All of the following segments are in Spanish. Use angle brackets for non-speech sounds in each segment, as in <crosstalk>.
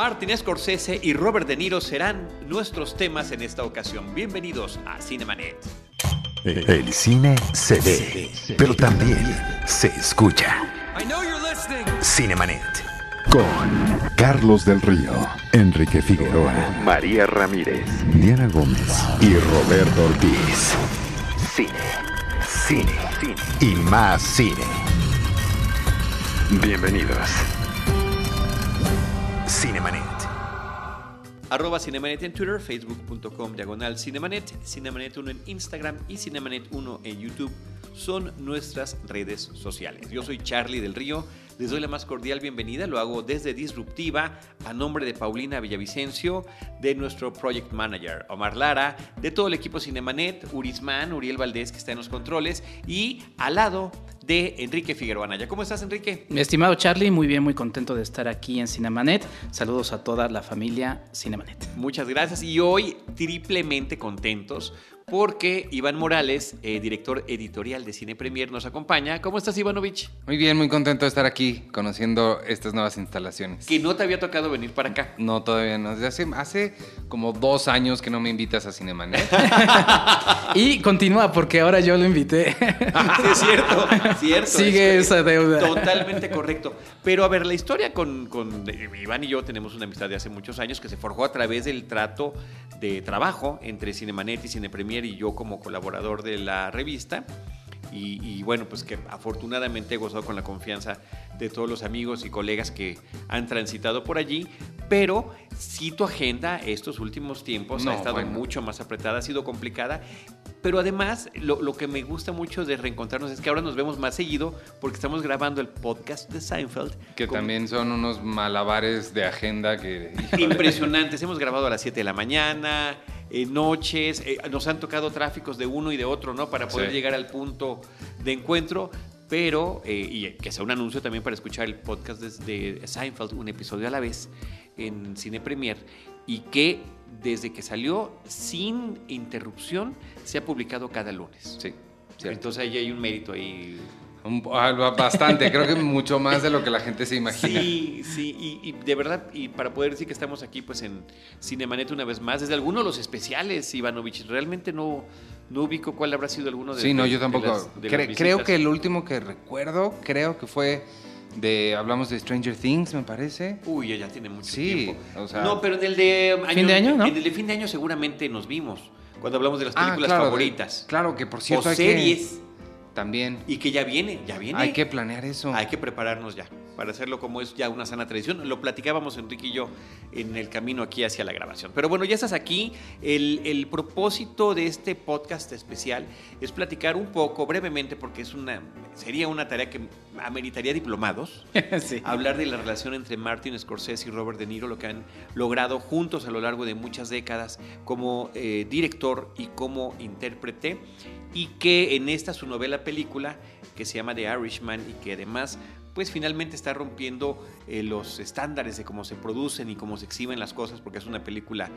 Martin Scorsese y Robert De Niro serán nuestros temas en esta ocasión. Bienvenidos a Cinemanet. El cine se ve, pero también se escucha. Cinemanet. Con Carlos del Río, Enrique Figueroa, María Ramírez, Diana Gómez y Roberto Ortiz. Cine, cine, cine y más cine. Bienvenidos. Cinemanet. Arroba Cinemanet en Twitter, facebook.com diagonal Cinemanet, Cinemanet 1 en Instagram y Cinemanet 1 en YouTube son nuestras redes sociales. Yo soy Charlie del Río, les doy la más cordial bienvenida, lo hago desde Disruptiva a nombre de Paulina Villavicencio, de nuestro Project Manager Omar Lara, de todo el equipo Cinemanet, Urisman, Uriel Valdés que está en los controles y al lado de Enrique Figueroa Anaya. ¿Cómo estás, Enrique? Mi estimado Charlie, muy bien, muy contento de estar aquí en Cinemanet. Saludos a toda la familia Cinemanet. Muchas gracias y hoy triplemente contentos porque Iván Morales, eh, director editorial de Cine Premier, nos acompaña. ¿Cómo estás, Ivanovich? Muy bien, muy contento de estar aquí conociendo estas nuevas instalaciones. Que no te había tocado venir para acá. No, todavía no. Hace, hace como dos años que no me invitas a Cinemanet. <laughs> y continúa porque ahora yo lo invité. sí, es cierto, cierto. Sigue es, esa deuda. Totalmente correcto. Pero a ver, la historia con, con Iván y yo tenemos una amistad de hace muchos años que se forjó a través del trato de trabajo entre Cinemanet y Cine Premier y yo como colaborador de la revista. Y, bueno, pues que afortunadamente he gozado con la confianza de todos los amigos y colegas que han transitado por allí, pero sí tu agenda estos últimos tiempos ha estado mucho más apretada, ha sido complicada, pero además lo, lo, que me gusta mucho de reencontrarnos es que ahora nos vemos más seguido porque estamos grabando el podcast de Seinfeld. Que también son unos malabares de agenda que... Impresionantes, hemos grabado a las 7 de la mañana eh, noches, eh, nos han tocado tráficos de uno y de otro, ¿no? Para poder llegar al punto de encuentro. Pero, eh, y que sea un anuncio también para escuchar el podcast de, Seinfeld, un episodio a la vez, en Cine Premier, y que desde que salió sin interrupción se ha publicado cada lunes. Sí. Entonces ahí hay un mérito ahí Bastante, creo que mucho más de lo que la gente se imagina. Sí, sí, y, de verdad, y para poder decir que estamos aquí pues en Cinemanet una vez más, desde alguno de los especiales, Ivanovich, realmente no, no ubico cuál habrá sido alguno de Sí, no, yo tampoco. creo que el último que recuerdo, creo que fue de hablamos de Stranger Things, me parece. Uy, ya tiene mucho sí, tiempo. O sea, no, pero en el de fin de año, ¿no? En el de fin de año seguramente nos vimos cuando hablamos de las ah, películas favoritas. claro, que por cierto o series. También. Y que ya viene, ya viene. Hay que planear eso. Hay que prepararnos ya para hacerlo como es ya una sana tradición. Lo platicábamos Enrique y yo en el camino aquí hacia la grabación. Pero bueno, ya estás aquí. El, el propósito de este podcast especial es platicar un poco brevemente, porque es una, sería una tarea que ameritaría diplomados. <laughs> sí. Hablar de la relación entre Martin Scorsese y Robert De Niro, lo que han logrado juntos a lo largo de muchas décadas como eh, director y como intérprete. Y que en esta su novela película, que se llama The Irishman y que además pues finalmente está rompiendo eh, los estándares de cómo se producen y cómo se exhiben las cosas, porque es una película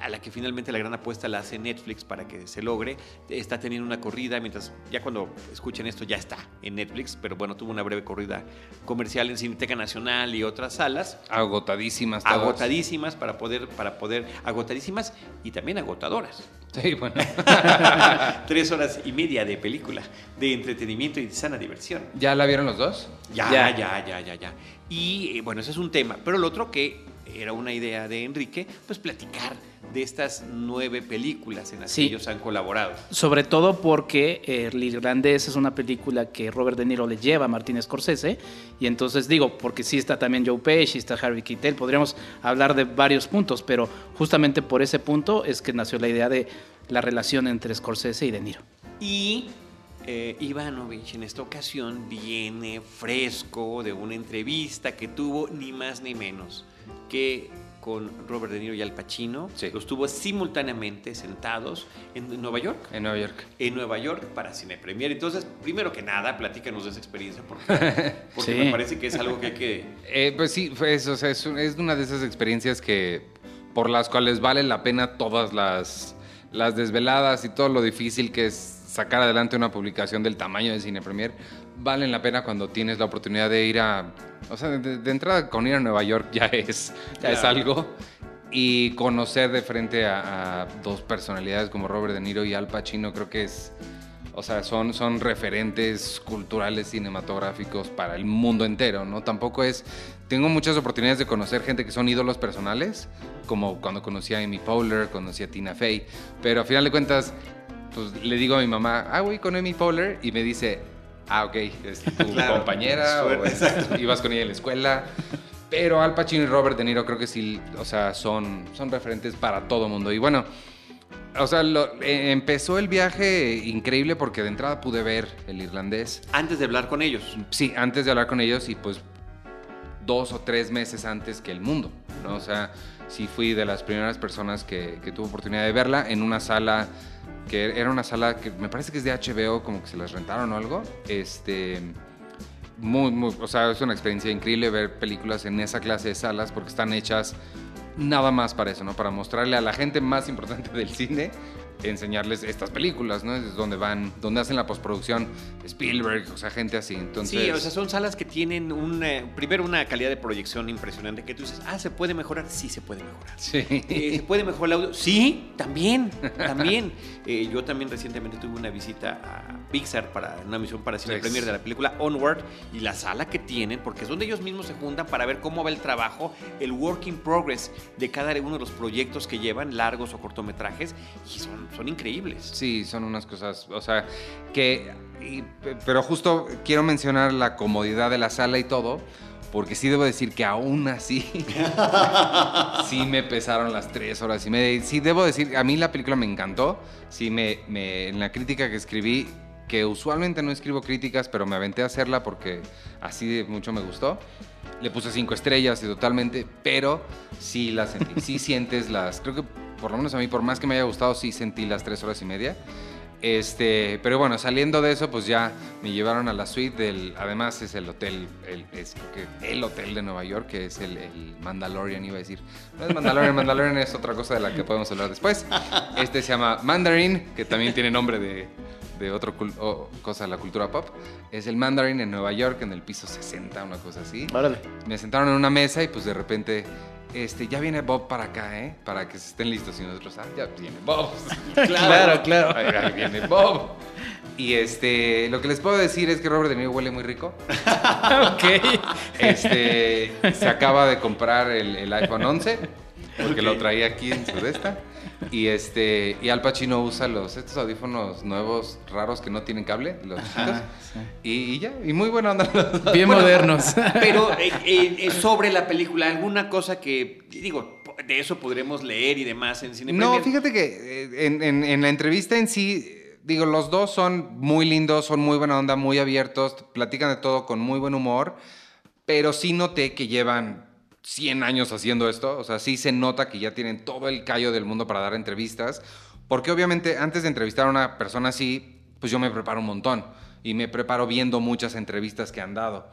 a la que finalmente la gran apuesta la hace Netflix para que se logre. Está teniendo una corrida, mientras ya cuando escuchen esto ya está en Netflix, pero bueno, tuvo una breve corrida comercial en Cineteca Nacional y otras salas. Agotadísimas. Agotadísimas para poder, para poder, agotadísimas y también agotadoras. Sí, bueno. <laughs> Tres horas y media de película, de entretenimiento y de sana diversión. ¿Ya la vieron los dos? Ya, ya, ya, ya, ya. ya. Y eh, bueno, ese es un tema. Pero el otro que era una idea de Enrique, pues platicar de estas nueve películas en las que ellos han colaborado. Sobre todo porque eh, El Irlandés es una película que Robert De Niro le lleva a Martin Scorsese, y entonces digo, porque sí está también Joe Pesci, está Harvey Keitel, podríamos hablar de varios puntos, pero justamente por ese punto es que nació la idea de la relación entre Scorsese y De Niro. Y eh, Ivanovich en esta ocasión viene fresco de una entrevista que tuvo ni más ni menos que con Robert De Niro y Al Pacino. Los tuvo simultáneamente sentados en Nueva York. En Nueva York. En Nueva York para Cine Premier. Entonces, primero que nada, platícanos de esa experiencia, <laughs> porque, porque me parece que es algo que hay que... <laughs> Eh, pues sí, pues, o sea, es, una de esas experiencias que por las cuales vale la pena todas las, las desveladas y todo lo difícil que es sacar adelante una publicación del tamaño de Cine Premier valen la pena cuando tienes la oportunidad de ir a... O sea, de, entrada con ir a Nueva York ya es, ya es algo. Y conocer de frente a, dos personalidades como Robert De Niro y Al Pacino creo que es... O sea, son, son referentes culturales, cinematográficos para el mundo entero, ¿no? Tampoco es... Tengo muchas oportunidades de conocer gente que son ídolos personales, como cuando conocí a Amy Poehler, conocí a Tina Fey, pero a final de cuentas, pues le digo a mi mamá, ah, voy con Amy Poehler, y me dice, ah, ok, es tu <laughs> compañera, o ibas con ella en la escuela. Pero Al Pacino y Robert De Niro creo que sí, o sea, son, son referentes para todo mundo. Y bueno, o sea, eh, empezó el viaje increíble porque de entrada pude ver el irlandés. Antes de hablar con ellos. Sí, antes de hablar con ellos y pues dos o tres meses antes que el mundo, ¿no? O sea, sí fui de las primeras personas que, que tuvo oportunidad de verla en una sala que era una sala que me parece que es de HBO, como que se las rentaron o algo. Este, muy, muy, o sea, es una experiencia increíble ver películas en esa clase de salas porque están hechas nada más para eso, ¿no? Para mostrarle a la gente más importante del cine enseñarles estas películas, ¿no? Es donde van, donde hacen la postproducción Spielberg, o sea, gente así. Entonces... Sí, o sea, son salas que tienen un, primero una calidad de proyección impresionante que tú dices, ah, ¿se puede mejorar? Sí, se puede mejorar. Sí. Eh, ¿Se puede mejorar el audio? Sí, también, también. <laughs> Eh, yo también recientemente tuve una visita a Pixar para una misión para cine premier de la película Onward y la sala que tienen, porque es donde ellos mismos se juntan para ver cómo va el trabajo, el work in progress de cada uno de los proyectos que llevan, largos o cortometrajes, y son son, increíbles. Sí, son unas cosas, o sea, que... pero justo quiero mencionar la comodidad de la sala y todo, porque sí debo decir que aún así, <laughs> sí me pesaron las tres horas y media. Sí debo decir, a mí la película me encantó, sí me, me en la crítica que escribí, que usualmente no escribo críticas, pero me aventé a hacerla porque así de mucho me gustó. Le puse cinco estrellas y totalmente, pero sí las sentí, sí sientes las, creo que por lo menos a mí, por más que me haya gustado, sí sentí las tres horas y media. Este, pero bueno, saliendo de eso, pues ya me llevaron a la suite del, además es el hotel, el, es el hotel de Nueva York, que es el, Mandalorian, iba a decir. No es Mandalorian, Mandalorian es otra cosa de la que podemos hablar después. Este se llama Mandarin, que también tiene nombre de, de otra cosa de la cultura pop. Es el Mandarin en Nueva York, en el piso 60, una cosa así. Me sentaron en una mesa y pues de repente este, ya viene Bob para acá, ¿eh? Para que se estén listos y nosotros, ah, ya viene Bob. <laughs> claro, claro. Ahí, viene Bob. Y este, lo que les puedo decir es que Robert De Niro huele muy rico. <laughs> ok. Este, se acaba de comprar el, el iPhone 11, porque lo traía aquí en su desta. Y este y Al Pacino usa los estos audífonos nuevos raros que no tienen cable, los y, ya, y muy buena onda. Bien modernos. <laughs> Pero eh, eh, eh, sobre la película, alguna cosa que digo, de eso podremos leer y demás en cine. No, fíjate que en, en la entrevista en sí digo, los dos son muy lindos, son muy buena onda, muy abiertos, platican de todo con muy buen humor, pero sí noté que llevan 100 años haciendo esto, o sea, sí se nota que ya tienen todo el callo del mundo para dar entrevistas, porque obviamente antes de entrevistar a una persona así, pues yo me preparo un montón y me preparo viendo muchas entrevistas que han dado.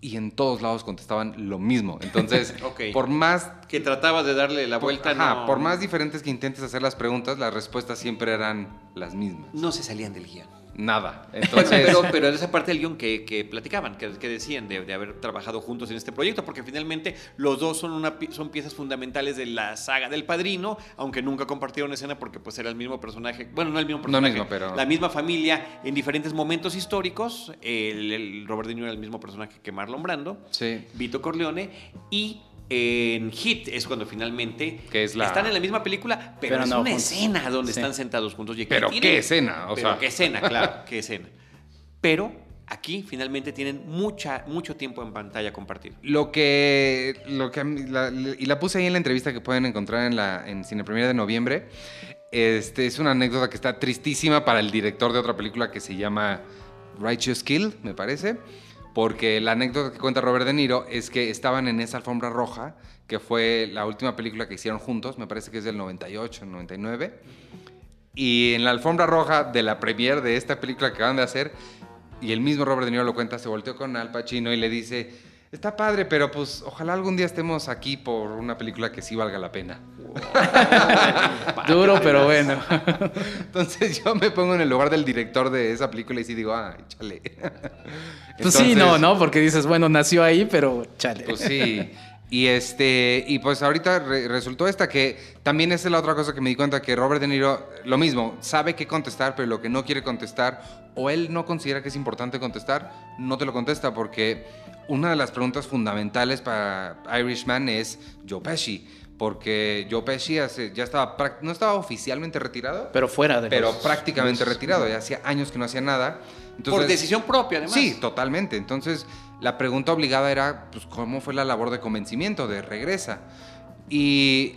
Y en todos lados contestaban lo mismo. Entonces, <laughs> por más... Que tratabas de darle la vuelta, ajá, por más diferentes que intentes hacer las preguntas, las respuestas siempre eran las mismas. No se salían del guion nada. Entonces... pero, pero esa parte del guion que, platicaban, que, decían de, haber trabajado juntos en este proyecto, porque finalmente los dos son, una, son piezas fundamentales de la saga del Padrino, aunque nunca compartieron escena porque pues era el mismo personaje, bueno, no el mismo personaje, pero... la misma familia en diferentes momentos históricos, el, Robert De Niro era el mismo personaje que Marlon Brando, sí. Vito Corleone, y en Hit es cuando finalmente están en la misma película, pero, es una escena donde están sentados juntos. pero qué escena, o pero qué escena, claro, <laughs> qué escena. Pero aquí finalmente tienen mucha, mucho tiempo en pantalla compartido. Lo que, lo que y la puse ahí en la entrevista que pueden encontrar en la en Cine Premier de noviembre. Este es una anécdota que está tristísima para el director de otra película que se llama Righteous Kill, me parece porque la anécdota que cuenta Robert De Niro es que estaban en esa alfombra roja, que fue la última película que hicieron juntos, me parece que es del 98, 99, y en la alfombra roja de la premiere de esta película que acaban de hacer, y el mismo Robert De Niro lo cuenta, se volteó con Al Pacino y le dice, está padre, pero pues ojalá algún día estemos aquí por una película que sí valga la pena. Duro, pero bueno. <laughs> Entonces yo me pongo en el lugar del director de esa película y sí digo, ah, chale. Pues sí, no, no, porque dices, bueno, nació ahí, pero chale. Pues sí. Y este, y pues ahorita resultó esta que también esa es la otra cosa que me di cuenta que Robert De Niro, lo mismo, sabe qué contestar, pero lo que no quiere contestar, o él no considera que es importante contestar, no te lo contesta, porque una de las preguntas fundamentales para Irishman es Joe Pesci porque Joe Pesci ya estaba, no estaba oficialmente retirado. Pero fuera de Pero prácticamente retirado, ya hacía años que no hacía nada. Por decisión propia, además. Sí, totalmente. Entonces, la pregunta obligada era, pues, ¿cómo fue la labor de convencimiento, de regresa? Y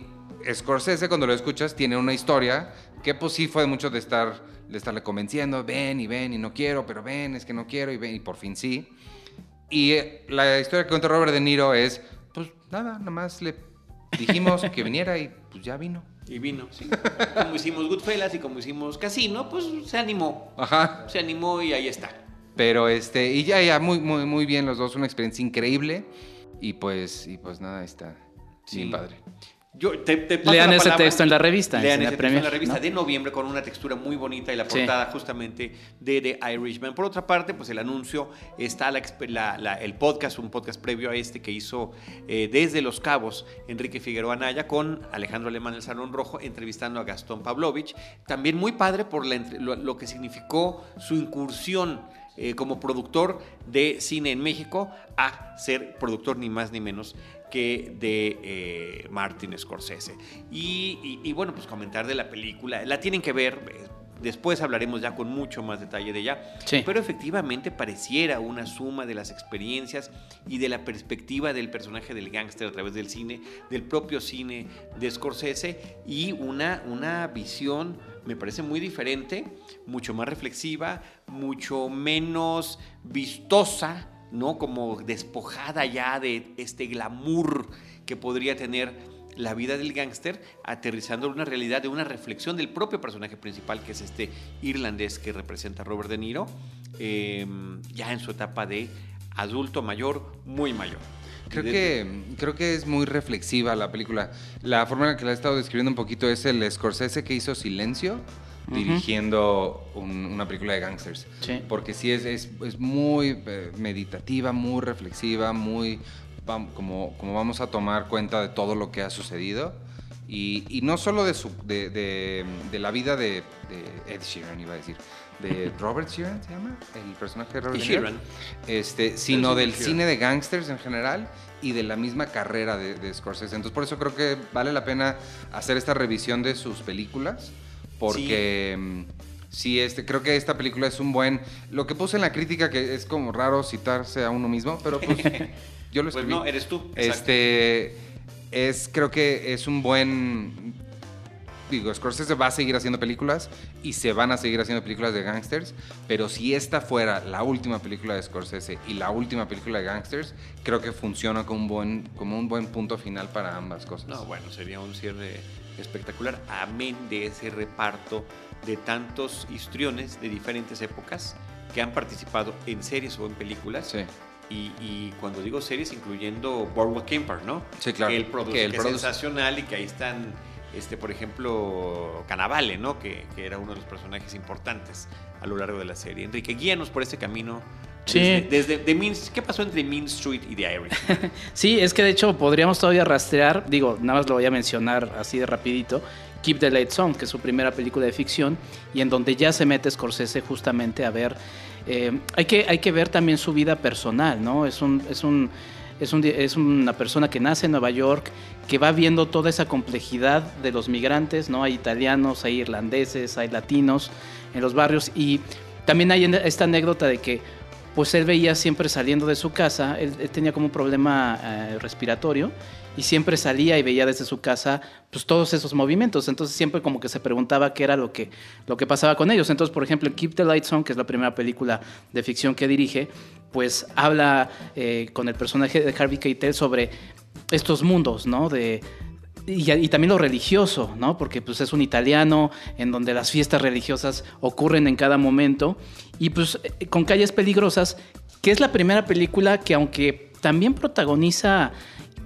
Scorsese, cuando lo escuchas, tiene una historia que, pues, sí fue mucho de estar, de estarle convenciendo, ven y ven y no quiero, pero ven, es que no quiero y ven, y por fin sí. Y eh, la historia que cuenta Robert De Niro es, pues, nada, nada más le dijimos que viniera y pues ya vino. Y vino, sí. Como hicimos Goodfellas y como hicimos Casino, pues se animó. Ajá. Se animó y ahí está. Pero este, y ya, ya, muy, muy, muy bien los dos, una experiencia increíble. Y pues, y pues nada, está sí. bien padre. Lean ese texto en la revista. Lean ese texto en la revista de noviembre con una textura muy bonita y la portada justamente de The Irishman. Por otra parte, pues el anuncio está el podcast, un podcast previo a este que hizo eh, desde Los Cabos Enrique Figueroa Anaya con Alejandro Alemán del Salón Rojo entrevistando a Gastón Pavlovich. También muy padre por lo, que significó su incursión eh, como productor de cine en México a ser productor ni más ni menos que de eh, Martin Scorsese. Y, bueno, pues comentar de la película, la tienen que ver, eh, después hablaremos ya con mucho más detalle de ella, pero efectivamente pareciera una suma de las experiencias y de la perspectiva del personaje del gángster a través del cine, del propio cine de Scorsese y una, una visión me parece muy diferente, mucho más reflexiva, mucho menos vistosa ¿no? Como despojada ya de este glamour que podría tener la vida del gángster, aterrizando en una realidad de una reflexión del propio personaje principal, que es este irlandés que representa a Robert De Niro, em, ya en su etapa de adulto mayor, muy mayor. Creo que, creo que es muy reflexiva la película. La forma en la que la he estado describiendo un poquito es el Scorsese que hizo Silencio, dirigiendo una película de gangsters. Porque sí es, es, muy eh, meditativa, muy reflexiva, muy como, como vamos a tomar cuenta de todo lo que ha sucedido. Y, no solo de, su, de, de, la vida de, Ed Sheeran, iba a decir, de Robert Sheeran, ¿se llama? El personaje de Robert Sheeran. Este, sino del cine de gangsters en general y de la misma carrera de, Scorsese. Entonces, por eso creo que vale la pena hacer esta revisión de sus películas porque mm, sí. este, creo que esta película es un buen... Lo que puse en la crítica, que es como raro citarse a uno mismo, pero pues <laughs> yo lo pues escribí. Pues no, eres tú. Este, es, creo que es un buen... Digo, Scorsese va a seguir haciendo películas y se van a seguir haciendo películas de gangsters, pero si esta fuera la última película de Scorsese y la última película de gangsters, creo que funciona como un buen, como un buen punto final para ambas cosas. No, bueno, sería un cierre espectacular, amén de ese reparto de tantos histriones de diferentes épocas que han participado en series o en películas. Y, cuando digo series, incluyendo Boardwalk Empire, ¿no? Sí, claro. Que el produce, es sensacional y que ahí están, este, por ejemplo, Canavale, ¿no? Que, que, era uno de los personajes importantes a lo largo de la serie. Enrique, guíanos por este camino Sí. Desde, ¿Qué pasó entre Mean Street y The Irish? <laughs> sí, es que de hecho podríamos todavía rastrear, digo, nada más lo voy a mencionar así de rapidito, Keep the Lights On, que es su primera película de ficción, y en donde ya se mete Scorsese justamente a ver, eh, hay, que, hay que ver también su vida personal, ¿no? Es un... Es un es, un, es, una persona que nace en Nueva York, que va viendo toda esa complejidad de los migrantes, ¿no? Hay italianos, hay irlandeses, hay latinos en los barrios y también hay esta anécdota de que pues él veía siempre saliendo de su casa, él, tenía como un problema eh, respiratorio y siempre salía y veía desde su casa pues todos esos movimientos, entonces siempre como que se preguntaba qué era lo que, lo que pasaba con ellos. Entonces, por ejemplo, Keep the Lights On, que es la primera película de ficción que dirige, pues habla eh, con el personaje de Harvey Keitel sobre estos mundos, ¿no? De, y, también lo religioso, ¿no? Porque pues es un italiano en donde las fiestas religiosas ocurren en cada momento. Y pues eh, con Calles Peligrosas, que es la primera película que aunque también protagoniza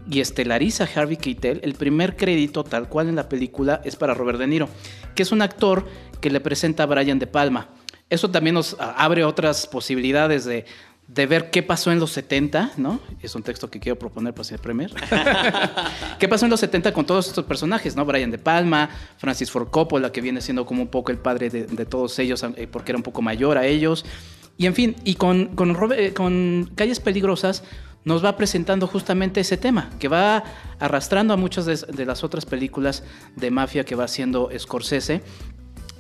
y estelariza a Harvey Keitel, el primer crédito tal cual en la película es para Robert De Niro, que es un actor que le presenta a Brian De Palma. Eso también nos abre otras posibilidades de, de ver qué pasó en los 70, ¿no? Es un texto que quiero proponer para ser premier. <laughs> ¿Qué pasó en los 70 con todos estos personajes, ¿no? Brian De Palma, Francis Ford Coppola, que viene siendo como un poco el padre de, de todos ellos, eh, porque era un poco mayor a ellos. Y en fin, y con, con, con Calles Peligrosas nos va presentando justamente ese tema, que va arrastrando a muchas de, las otras películas de mafia que va haciendo Scorsese.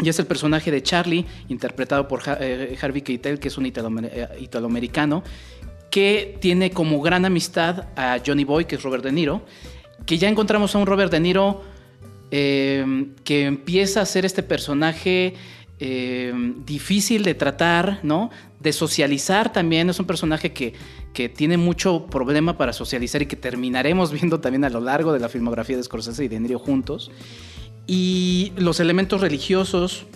Y es el personaje de Charlie, interpretado por eh, Harvey Keitel, que es un eh, italoamericano, que tiene como gran amistad a Johnny Boy, que es Robert De Niro, que ya encontramos a un Robert De Niro que empieza a ser este personaje difícil de tratar, ¿no? de socializar también. Es un personaje que, que, tiene mucho problema para socializar y que terminaremos <laughs> viendo también a lo largo de la filmografía de Scorsese y de Niro juntos. Y los elementos religiosos,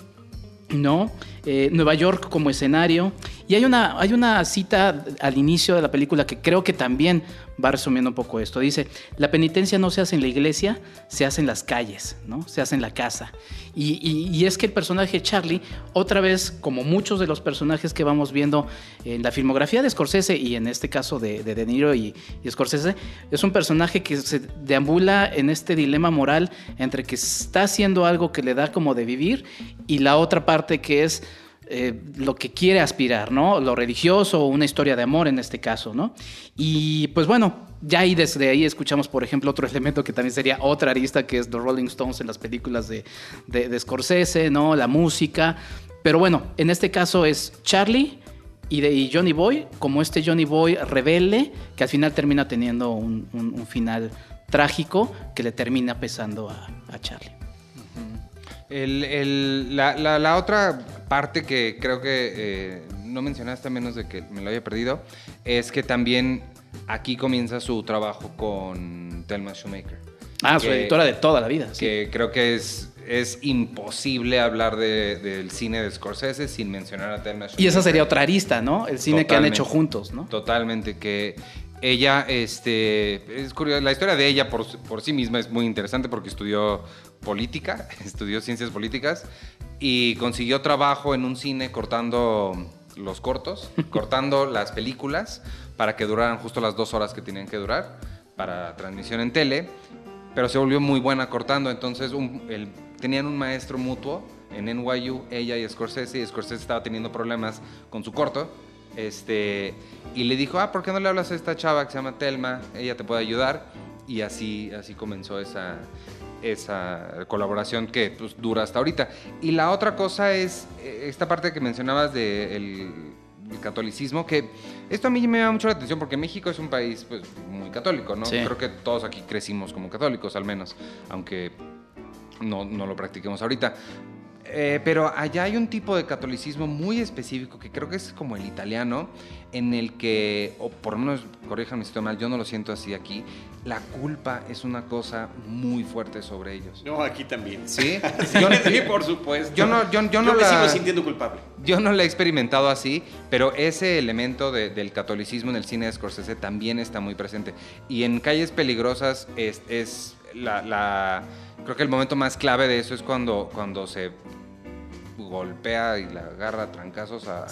¿no? Eh, Nueva York como escenario. Y hay una, hay una cita al inicio de la película que creo que también va resumiendo un poco esto. Dice, la penitencia no se hace en la iglesia, se hace en las calles, ¿no? Se hace en la casa. Y, es que el personaje Charlie, otra vez, como muchos de los personajes que vamos viendo en la filmografía de Scorsese y en este caso de De, Niro y, y, Scorsese, es un personaje que se deambula en este dilema moral entre que está haciendo algo que le da como de vivir y la otra parte que es eh, lo que quiere aspirar, ¿no? Lo religioso una historia de amor en este caso, ¿no? Y pues bueno, ya ahí desde ahí escuchamos, por ejemplo, otro <laughs> elemento que también sería otra arista, que es The Rolling Stones en las películas de, de, Scorsese, ¿no? La música. Pero bueno, en este caso es Charlie y, de, Johnny Boy, como este Johnny Boy rebelde, que al final termina teniendo un, final trágico que le termina pesando a Charlie la, otra parte que creo que eh, no mencionaste a menos de que me lo haya perdido, es que también aquí comienza su trabajo con Thelma Shoemaker. Ah, su editora de toda la vida. Que creo que es, es imposible hablar del cine de Scorsese sin mencionar a Thelma Shoemaker. Y esa sería otra arista, ¿no? El cine que han hecho juntos, ¿no? Totalmente, que ella, este, es curioso, la historia de ella por, por, sí misma es muy interesante porque estudió política, <laughs> estudió ciencias políticas y consiguió trabajo en un cine cortando los cortos, <laughs> cortando las películas para que duraran justo las dos horas que tenían que durar para transmisión en tele, pero se volvió muy buena cortando, entonces tenían un maestro mutuo en NYU, ella y Scorsese, y Scorsese estaba teniendo problemas con su corto, este, y le dijo, ah, ¿por qué no le hablas a esta chava que se llama Telma? Ella te puede ayudar. Y así, así comenzó esa, esa colaboración que pues, dura hasta ahorita. Y la otra cosa es eh, esta parte que mencionabas del catolicismo, que esto a mí me llama mucho la atención porque México es un país pues, muy católico, ¿no? Creo que todos aquí crecimos como católicos, al menos, aunque no, no lo practiquemos ahorita. Eh, pero allá hay un tipo de catolicismo muy específico que creo que es como el italiano, en el que, o por lo menos, corríjanme si estoy mal, yo no lo siento así aquí, la culpa es una cosa muy fuerte sobre ellos. No, aquí también. ¿Sí? <laughs> sí, por supuesto. Yo no, yo, no me sigo sintiendo culpable. Yo no la he experimentado así, pero ese elemento del catolicismo en el cine de Scorsese también está muy presente. Y en Calles Peligrosas es, es la, la Creo que el momento más clave de eso es cuando, cuando se golpea y la agarra trancazos a,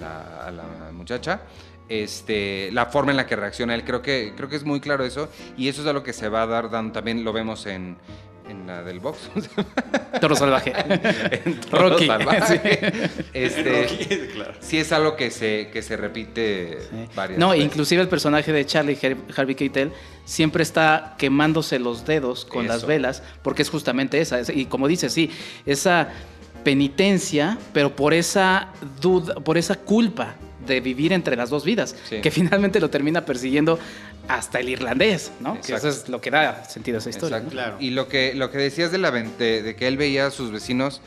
la, muchacha. Este, la forma en la que reacciona él, creo que, creo que es muy claro eso. Y eso es a lo que se va a dar dando, también lo vemos en, en la del box. <laughs> Toro salvaje. <laughs> Rocky. Salvaje. <laughs> Este, Sí es algo que se, que se repite varias No, inclusive el personaje de Charlie Harvey Keitel siempre está quemándose los dedos con las velas, porque es justamente esa. Y como dice, sí, esa penitencia, pero por esa duda, por esa culpa de vivir entre las dos vidas, que finalmente lo termina persiguiendo hasta el irlandés, ¿no? Que eso es lo que da sentido a esa historia. Claro. Y lo que, lo que decías de, la, de, que él veía a sus vecinos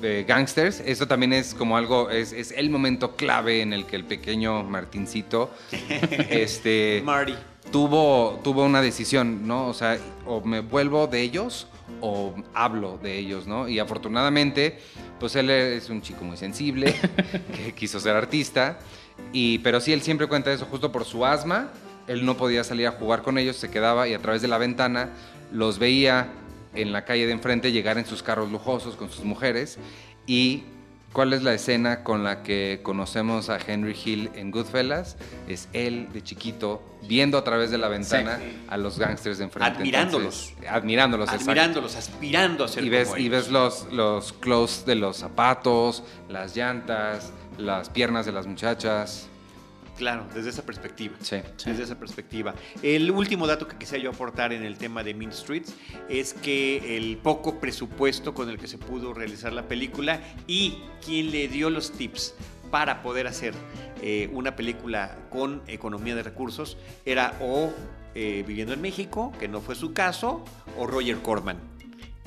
de gangsters, eso también es como algo, es, es, el momento clave en el que el pequeño Martincito, <laughs> este, Marty. Tuvo, tuvo una decisión, ¿no? O sea, o me vuelvo de ellos o hablo de ellos, ¿no? Y afortunadamente, pues él es un chico muy sensible, <laughs> que quiso ser artista, y, pero sí, él siempre cuenta eso justo por su asma él no podía salir a jugar con ellos, se quedaba y a través de la ventana los veía en la calle de enfrente llegar en sus carros lujosos con sus mujeres y ¿Cuál es la escena con la que conocemos a Henry Hill en Goodfellas? Es él de chiquito viendo a través de la ventana a los gángsters de enfrente. Admirándolos. Entonces, admirándolos, Admirándolos, aspirando a ser y ves, como y ves los, los close de los zapatos, las llantas, las piernas de las muchachas. Claro, desde esa perspectiva. Sí. Desde esa perspectiva. El último dato que quisiera yo aportar en el tema de Mean Streets es que el poco presupuesto con el que se pudo realizar la película y quien le dio los tips para poder hacer eh, una película con economía de recursos era o eh, viviendo en México, que no fue su caso, o Roger Corman,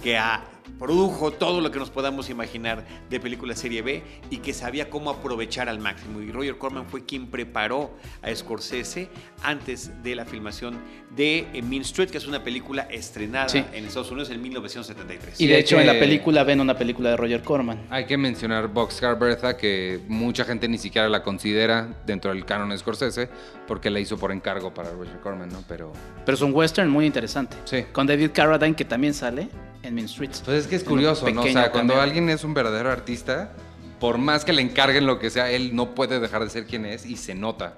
que ha produjo todo lo que nos podamos imaginar de película serie B y que sabía cómo aprovechar al máximo. Y Roger Corman fue quien preparó a Scorsese antes de la filmación de eh, Mean Street, que es una película estrenada Sí. en Estados Unidos en 1973. Y de hecho en la película ven una película de Roger Corman. Hay que mencionar Boxcar Bertha, que mucha gente ni siquiera la considera dentro del canon de Scorsese, porque la hizo por encargo para Roger Corman, ¿no? Pero Pero es un western muy interesante. Sí. Con David Carradine, que también sale en Mean Streets. Es que es curioso, ¿no? O sea, cuando alguien es un verdadero artista, por más que le encarguen lo que sea, él no puede dejar de ser quien es y se nota.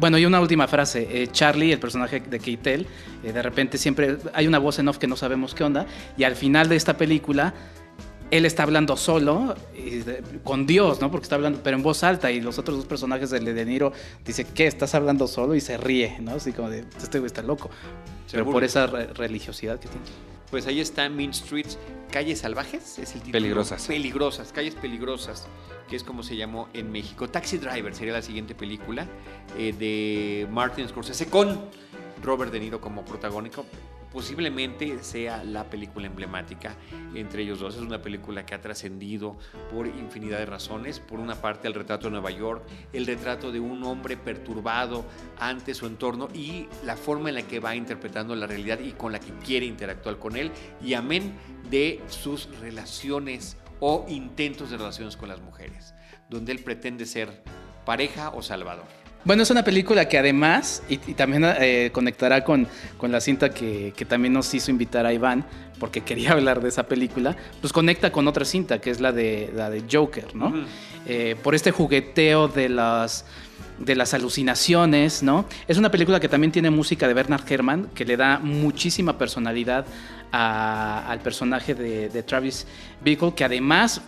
Bueno, y una última frase. Eh, Charlie, el personaje de Keitel, eh, de repente siempre hay una voz en off que no sabemos qué onda. Y al final de esta película, él está hablando solo, de- con Dios, ¿no? Porque está hablando, pero en voz alta. Y los otros dos personajes del de Niro dice, ¿qué? ¿Estás hablando solo? Y se ríe, ¿no? Así como de, este güey está loco. Pero burla. por esa re- religiosidad que tiene. Pues ahí está Mean Streets, Calles Salvajes, es el título. Peligrosas. Peligrosas, Calles Peligrosas, que es como se llamó en México. Taxi Driver sería la siguiente película eh, de Martin Scorsese con Robert De Niro como protagónico. Posiblemente sea la película emblemática entre ellos dos. Es una película que ha trascendido por infinidad de razones. Por una parte, el retrato de Nueva York, el retrato de un hombre perturbado ante su entorno y la forma en la que va interpretando la realidad y con la que quiere interactuar con él. Y amén de sus relaciones o intentos de relaciones con las mujeres, donde él pretende ser pareja o salvador. Bueno, es una película que además, y, y también eh, conectará con, con la cinta que, que también nos hizo invitar a Iván, porque <laughs> quería hablar de esa película, pues conecta con otra cinta, que es la de, la de Joker, ¿no? Eh, por este jugueteo de las, de las alucinaciones, ¿no? Es una película que también tiene música de Bernard Herrmann, que le da muchísima personalidad a- al personaje de, de Travis Bickle, que además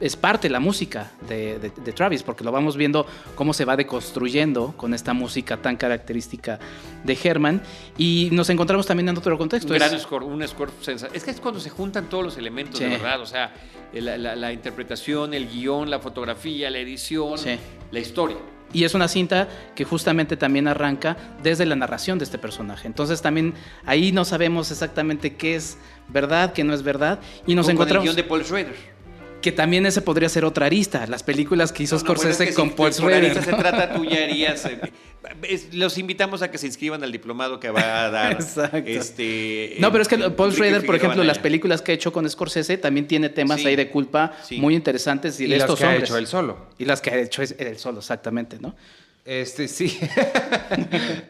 es parte de la música de, de- de Travis, porque lo vamos viendo cómo se va deconstruyendo con esta música tan característica de Herman. Y nos encontramos también en otro contexto. Un gran Es- score, un score sensa- Es que es cuando se juntan todos los elementos, Sí. de verdad. O sea, la, la- la interpretación, el guion, la fotografía, la edición, Sí. la historia. Y es una cinta que justamente también arranca desde la narración de este personaje. Entonces también ahí no sabemos exactamente qué es verdad, qué no es verdad. Y nos Como con encontramos el guion de Paul Schrader. Que también ese podría ser otra arista. Las películas que hizo No, no, bueno, Scorsese es que con si Paul Schrader. se ¿no? trata, tú ya harías. <laughs> eh, es- los invitamos a que se inscriban al diplomado que va a dar. Exacto. Este, No, pero es que eh, Paul Schrader, por ejemplo, las películas que ha hecho con Scorsese también tiene temas Sí. ahí de culpa Sí. muy interesantes y, Y, de las estos que ha hecho él solo. Y las que ha hecho es él solo, exactamente, ¿no? Este, sí. <laughs>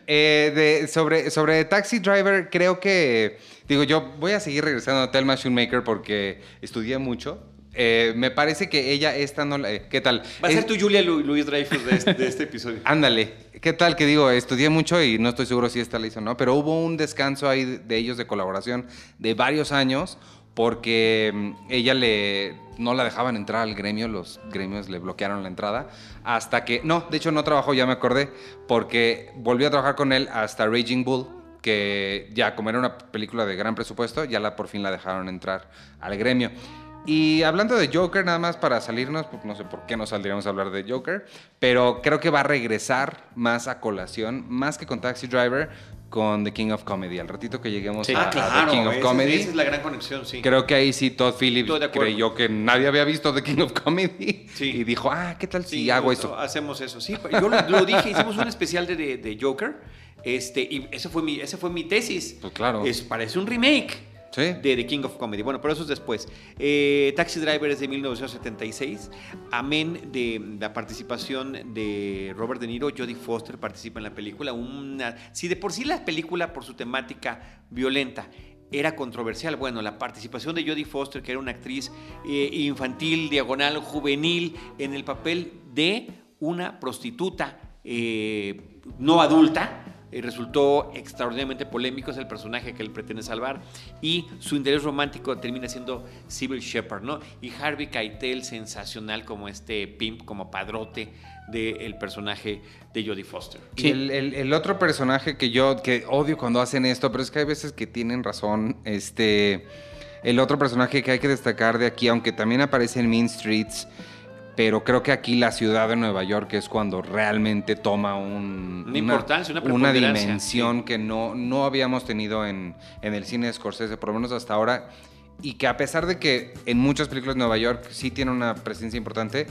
Eh, de- sobre, sobre Taxi Driver, creo que. Digo, yo voy a seguir regresando a Thelma Shoemaker porque estudié mucho. Eh, me parece que ella, esta no la. eh, ¿Qué tal? Va a ser tu Julia Lu- Luis Dreyfus de este, de este episodio. <laughs> Ándale, ¿qué tal que digo? Estudié mucho y no estoy seguro si esta la hizo o no, pero hubo un descanso ahí de- de ellos de colaboración de varios años porque mm, ella le no la dejaban entrar al gremio, los gremios le bloquearon la entrada hasta que no, de hecho no trabajó, ya me acordé, porque volvió a trabajar con él hasta Raging Bull, que ya como era una película de gran presupuesto, ya la por fin la dejaron entrar al gremio. Y hablando de Joker, nada más para salirnos, pues no sé por qué no saldríamos a hablar de Joker, pero creo que va a regresar más a colación, más que con Taxi Driver, con The King of Comedy. Al ratito que lleguemos Sí. a, Ah, a. The King of esa- Comedy, Esa es la gran conexión, sí. creo que ahí sí Todd Phillips creyó que nadie había visto The King of Comedy Sí. y dijo, ah, ¿qué tal si Sí, hago lo- eso? Hacemos eso, sí. Yo lo, lo dije, hicimos un especial de, de- de Joker. Este, y ese fue mi, ese fue mi tesis. Pues claro. Es, parece un remake. De The King of Comedy. Bueno, pero eso es después. Eh, Taxi Driver es de 1976. Amén de la participación de Robert De Niro, Jodie Foster participa en la película. Una, si de por sí la película, por su temática violenta, era controversial. Bueno, la participación de Jodie Foster, que era una actriz eh, infantil, diagonal, juvenil, en el papel de una prostituta eh, no adulta, eh, resultó extraordinariamente polémico, es el personaje que él pretende salvar, y su interés romántico termina siendo Sybil Shepard, ¿no? Y Harvey Keitel, sensacional como este pimp, como padrote del personaje de Jodie Foster. Y el, el- el otro personaje que yo que odio cuando hacen esto, pero es que hay veces que tienen razón. Este, el otro personaje que hay que destacar de aquí, aunque también aparece en Mean Streets, pero creo que aquí la ciudad de Nueva York es cuando realmente toma un- Una importancia, una preponderancia, dimensión sí. que no, no habíamos tenido en, en el cine de Scorsese, por lo menos hasta ahora. Y que a pesar de que en muchas películas Nueva York sí tiene una presencia importante,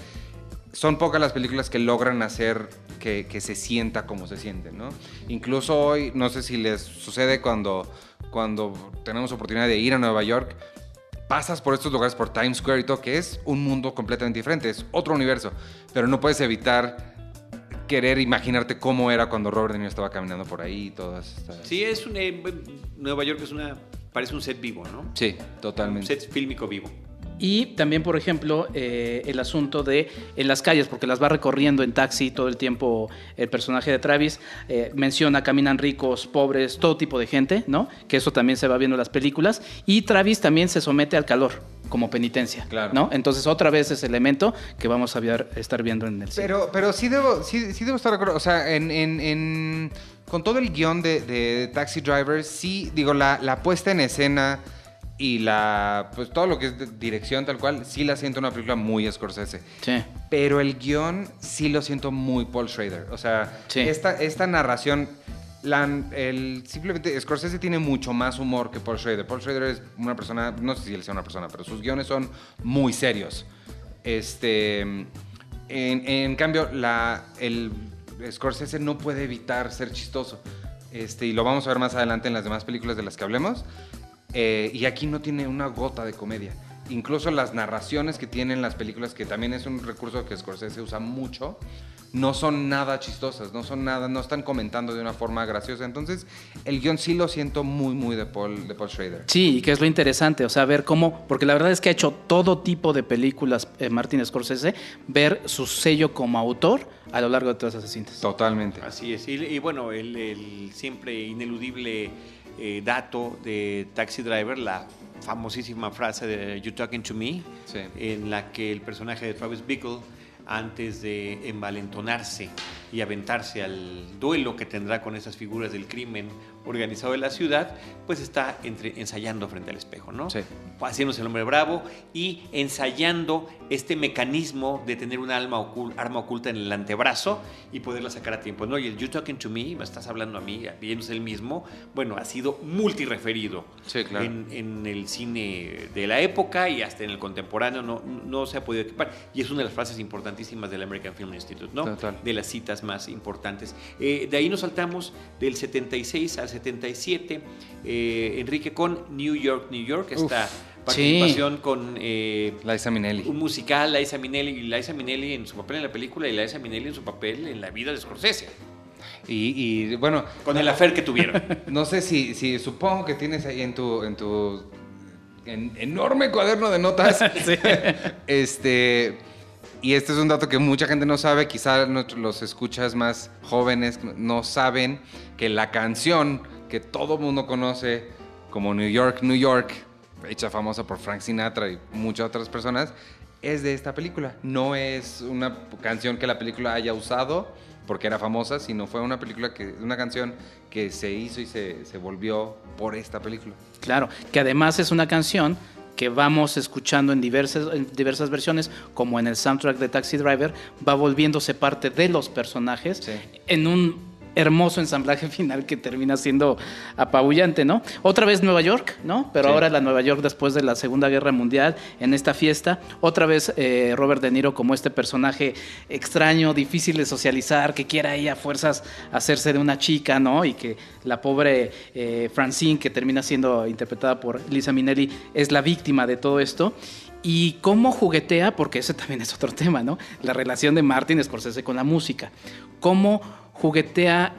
son pocas las películas que logran hacer que, que se sienta como se siente, ¿no? Incluso hoy, no sé si les sucede cuando, cuando tenemos oportunidad de ir a Nueva York, pasas por estos lugares, por Times Square y todo, que es un mundo completamente diferente, es otro universo, pero no puedes evitar querer imaginarte cómo era cuando Robert De Niro estaba caminando por ahí y todas estas... Sí, es un, eh, Nueva York es una, parece un set vivo, ¿no? Sí, Un totalmente. set fílmico vivo. Y también, por ejemplo, eh, el asunto de en las calles, porque las va recorriendo en taxi todo el tiempo el personaje de Travis, eh, menciona caminan ricos, pobres, todo tipo de gente, ¿no? Que eso también se va viendo en las películas. Y Travis también se somete al calor como penitencia, Claro. ¿no? Entonces, otra vez ese elemento que vamos a ver- estar viendo en el cine. Pero, pero sí debo, sí, sí debo estar de acuerdo. O sea, en, en- en- con todo el guion de, de Taxi Driver, sí, digo, la, la puesta en escena y la, pues todo lo que es de dirección tal cual, sí la siento una película muy Scorsese. Sí. Pero el guion sí lo siento muy Paul Schrader. O sea, Sí. esta, esta narración, la- el, simplemente Scorsese tiene mucho más humor que Paul Schrader. Paul Schrader es una persona, no sé si él sea una persona, pero sus guiones son muy serios. Este, en, en cambio, la, el Scorsese no puede evitar ser chistoso. Este, y lo vamos a ver más adelante en las demás películas de las que hablemos. Eh, y aquí no tiene una gota de comedia. Incluso las narraciones que tienen las películas, que también es un recurso que Scorsese usa mucho, no son nada chistosas, no son nada, no están comentando de una forma graciosa. Entonces, el guion sí lo siento muy, muy de Paul, de Paul Schrader. Sí, y que es lo interesante, o sea, ver cómo, porque la verdad es que ha hecho todo tipo de películas eh, Martin Scorsese, ver su sello como autor a lo largo de todas esas cintas. Totalmente. Así es. Y, y bueno, el, el siempre ineludible eh, dato de Taxi Driver, la famosísima frase de You Talking to Me, Sí. en la que el personaje de Travis Bickle, antes de envalentonarse y aventarse al duelo que tendrá con esas figuras del crimen organizado de la ciudad, pues está entre, ensayando frente al espejo, ¿no? Sí. Haciéndose el hombre bravo y ensayando este mecanismo de tener un alma ocul- arma oculta en el antebrazo y poderla sacar a tiempo, ¿no? Y el You Talking to Me, me estás hablando a mí, viéndose el mismo, bueno, ha sido multireferido Sí, claro. en, en el cine de la época y hasta en el contemporáneo no, no se ha podido equipar. Y es una de las frases importantísimas del American Film Institute, ¿no? Total. De las citas más importantes. Eh, de ahí nos saltamos del 76 al 77, eh, Enrique con New York, New York, esta participación con... eh, Liza Minnelli. un musical, Liza Minnelli, y Liza Minnelli en su papel en la película y Liza Minnelli en su papel en la vida de Scorsese, Y, y, bueno, con el affair que tuvieron. <laughs> no sé si, si supongo que tienes ahí en tu, en tu en- enorme cuaderno de notas. <laughs> <laughs> Este. Y este es un dato que mucha gente no sabe, quizá nuestros- los escuchas más jóvenes no saben que la canción que todo mundo conoce como New York, New York, hecha famosa por Frank Sinatra y muchas otras personas, es de esta película. No es una canción que la película haya usado porque era famosa, sino fue una película que, una canción que se hizo y se, se volvió por esta película. Claro, que además es una canción que vamos escuchando en diversas, en diversas versiones, como en el soundtrack de Taxi Driver, va volviéndose parte de los personajes Sí. en un hermoso ensamblaje <laughs> final que termina siendo apabullante, ¿no? Otra vez Nueva York, ¿no? Pero ahora la Nueva York después de la Segunda Guerra Mundial, en esta fiesta. Otra vez eh, Robert De Niro como este personaje extraño, difícil de socializar, que quiere ahí a fuerzas hacerse de una chica, ¿no? Y que la pobre eh, Francine, que termina siendo interpretada por Lisa Minnelli, es la víctima de todo esto y cómo juguetea, porque ese también es otro <laughs> tema, ¿no? La relación de Martin Scorsese con la música. Cómo juguetea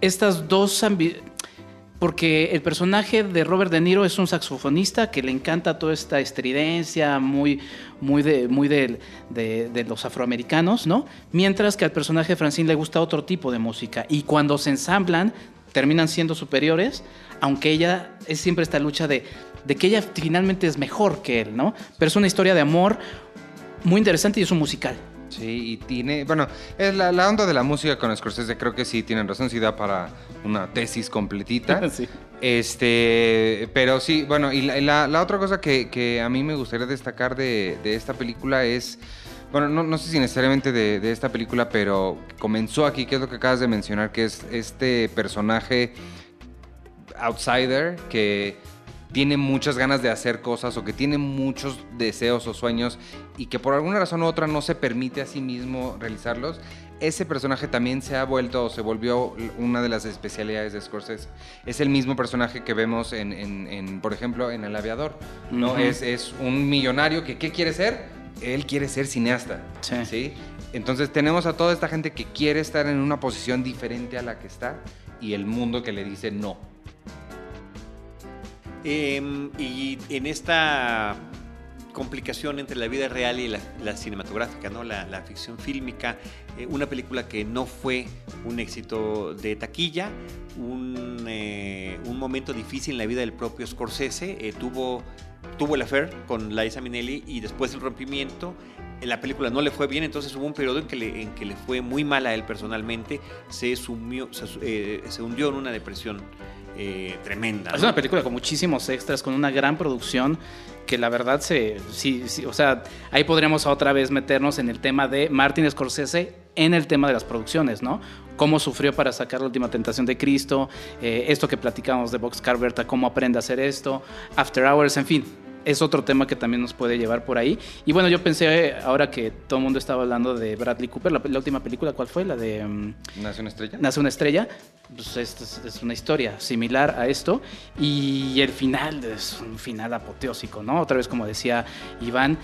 estas dos porque el personaje de Robert De Niro es un saxofonista que le encanta toda esta estridencia muy, muy, de, muy de, de, los afroamericanos, ¿no? Mientras que al personaje de Francine le gusta otro tipo de música. Y cuando se ensamblan, terminan siendo superiores, aunque ella es siempre esta lucha de, de que ella finalmente es mejor que él, ¿no? Pero es una historia de amor muy interesante y es un musical. Sí, y tiene, bueno, es la, onda de la música con Scorsese, creo que sí tienen razón, sí da para una tesis completita. <laughs> sí. Este, pero sí, bueno, y la, otra cosa que, a mí me gustaría destacar de, esta película es, bueno, no, sé si necesariamente de, de, esta película, pero comenzó aquí, que es lo que acabas de mencionar, que es este personaje outsider que tiene muchas ganas de hacer cosas o que tiene muchos deseos o sueños y que por alguna razón u otra no se permite a sí mismo realizarlos, ese personaje también se ha vuelto o se volvió una de las especialidades de Scorsese. Es el mismo personaje que vemos en, por ejemplo, en El Aviador. ¿no? es, es, un millonario que ¿qué quiere ser? Él quiere ser cineasta. Sí. Entonces tenemos a toda esta gente que quiere estar en una posición diferente a la que está y el mundo que le dice no Em, y en esta complicación entre la vida real y la, cinematográfica, ¿no? La, ficción fílmica, eh, una película que no fue un éxito de taquilla, un, eh, momento difícil en la vida del propio Scorsese, eh, tuvo, tuvo el affair con Liza Minnelli y después el rompimiento. La película no le fue bien, entonces hubo un periodo en que le, en que le fue muy mal a él personalmente, se, sumió, se hundió en una depresión eh, tremenda. Es una película con muchísimos extras, con una gran producción que la verdad se, sí, sí, o sea, ahí podríamos otra vez meternos en el tema de Martin Scorsese en el tema de las producciones, ¿no? Cómo sufrió para sacar la última tentación de Cristo, eh, esto que platicamos de Box Carverta, cómo aprende a hacer esto, After Hours, en fin, es otro tema que también nos puede llevar por ahí. Y bueno, yo pensé, ahora que todo el mundo estaba hablando de Bradley Cooper, la, última película, ¿cuál fue? La de... Um, Nace una estrella. Nace una estrella. Pues es, es, una historia similar a esto. Y el final es un final apoteósico, ¿no? Otra vez, como decía Iván,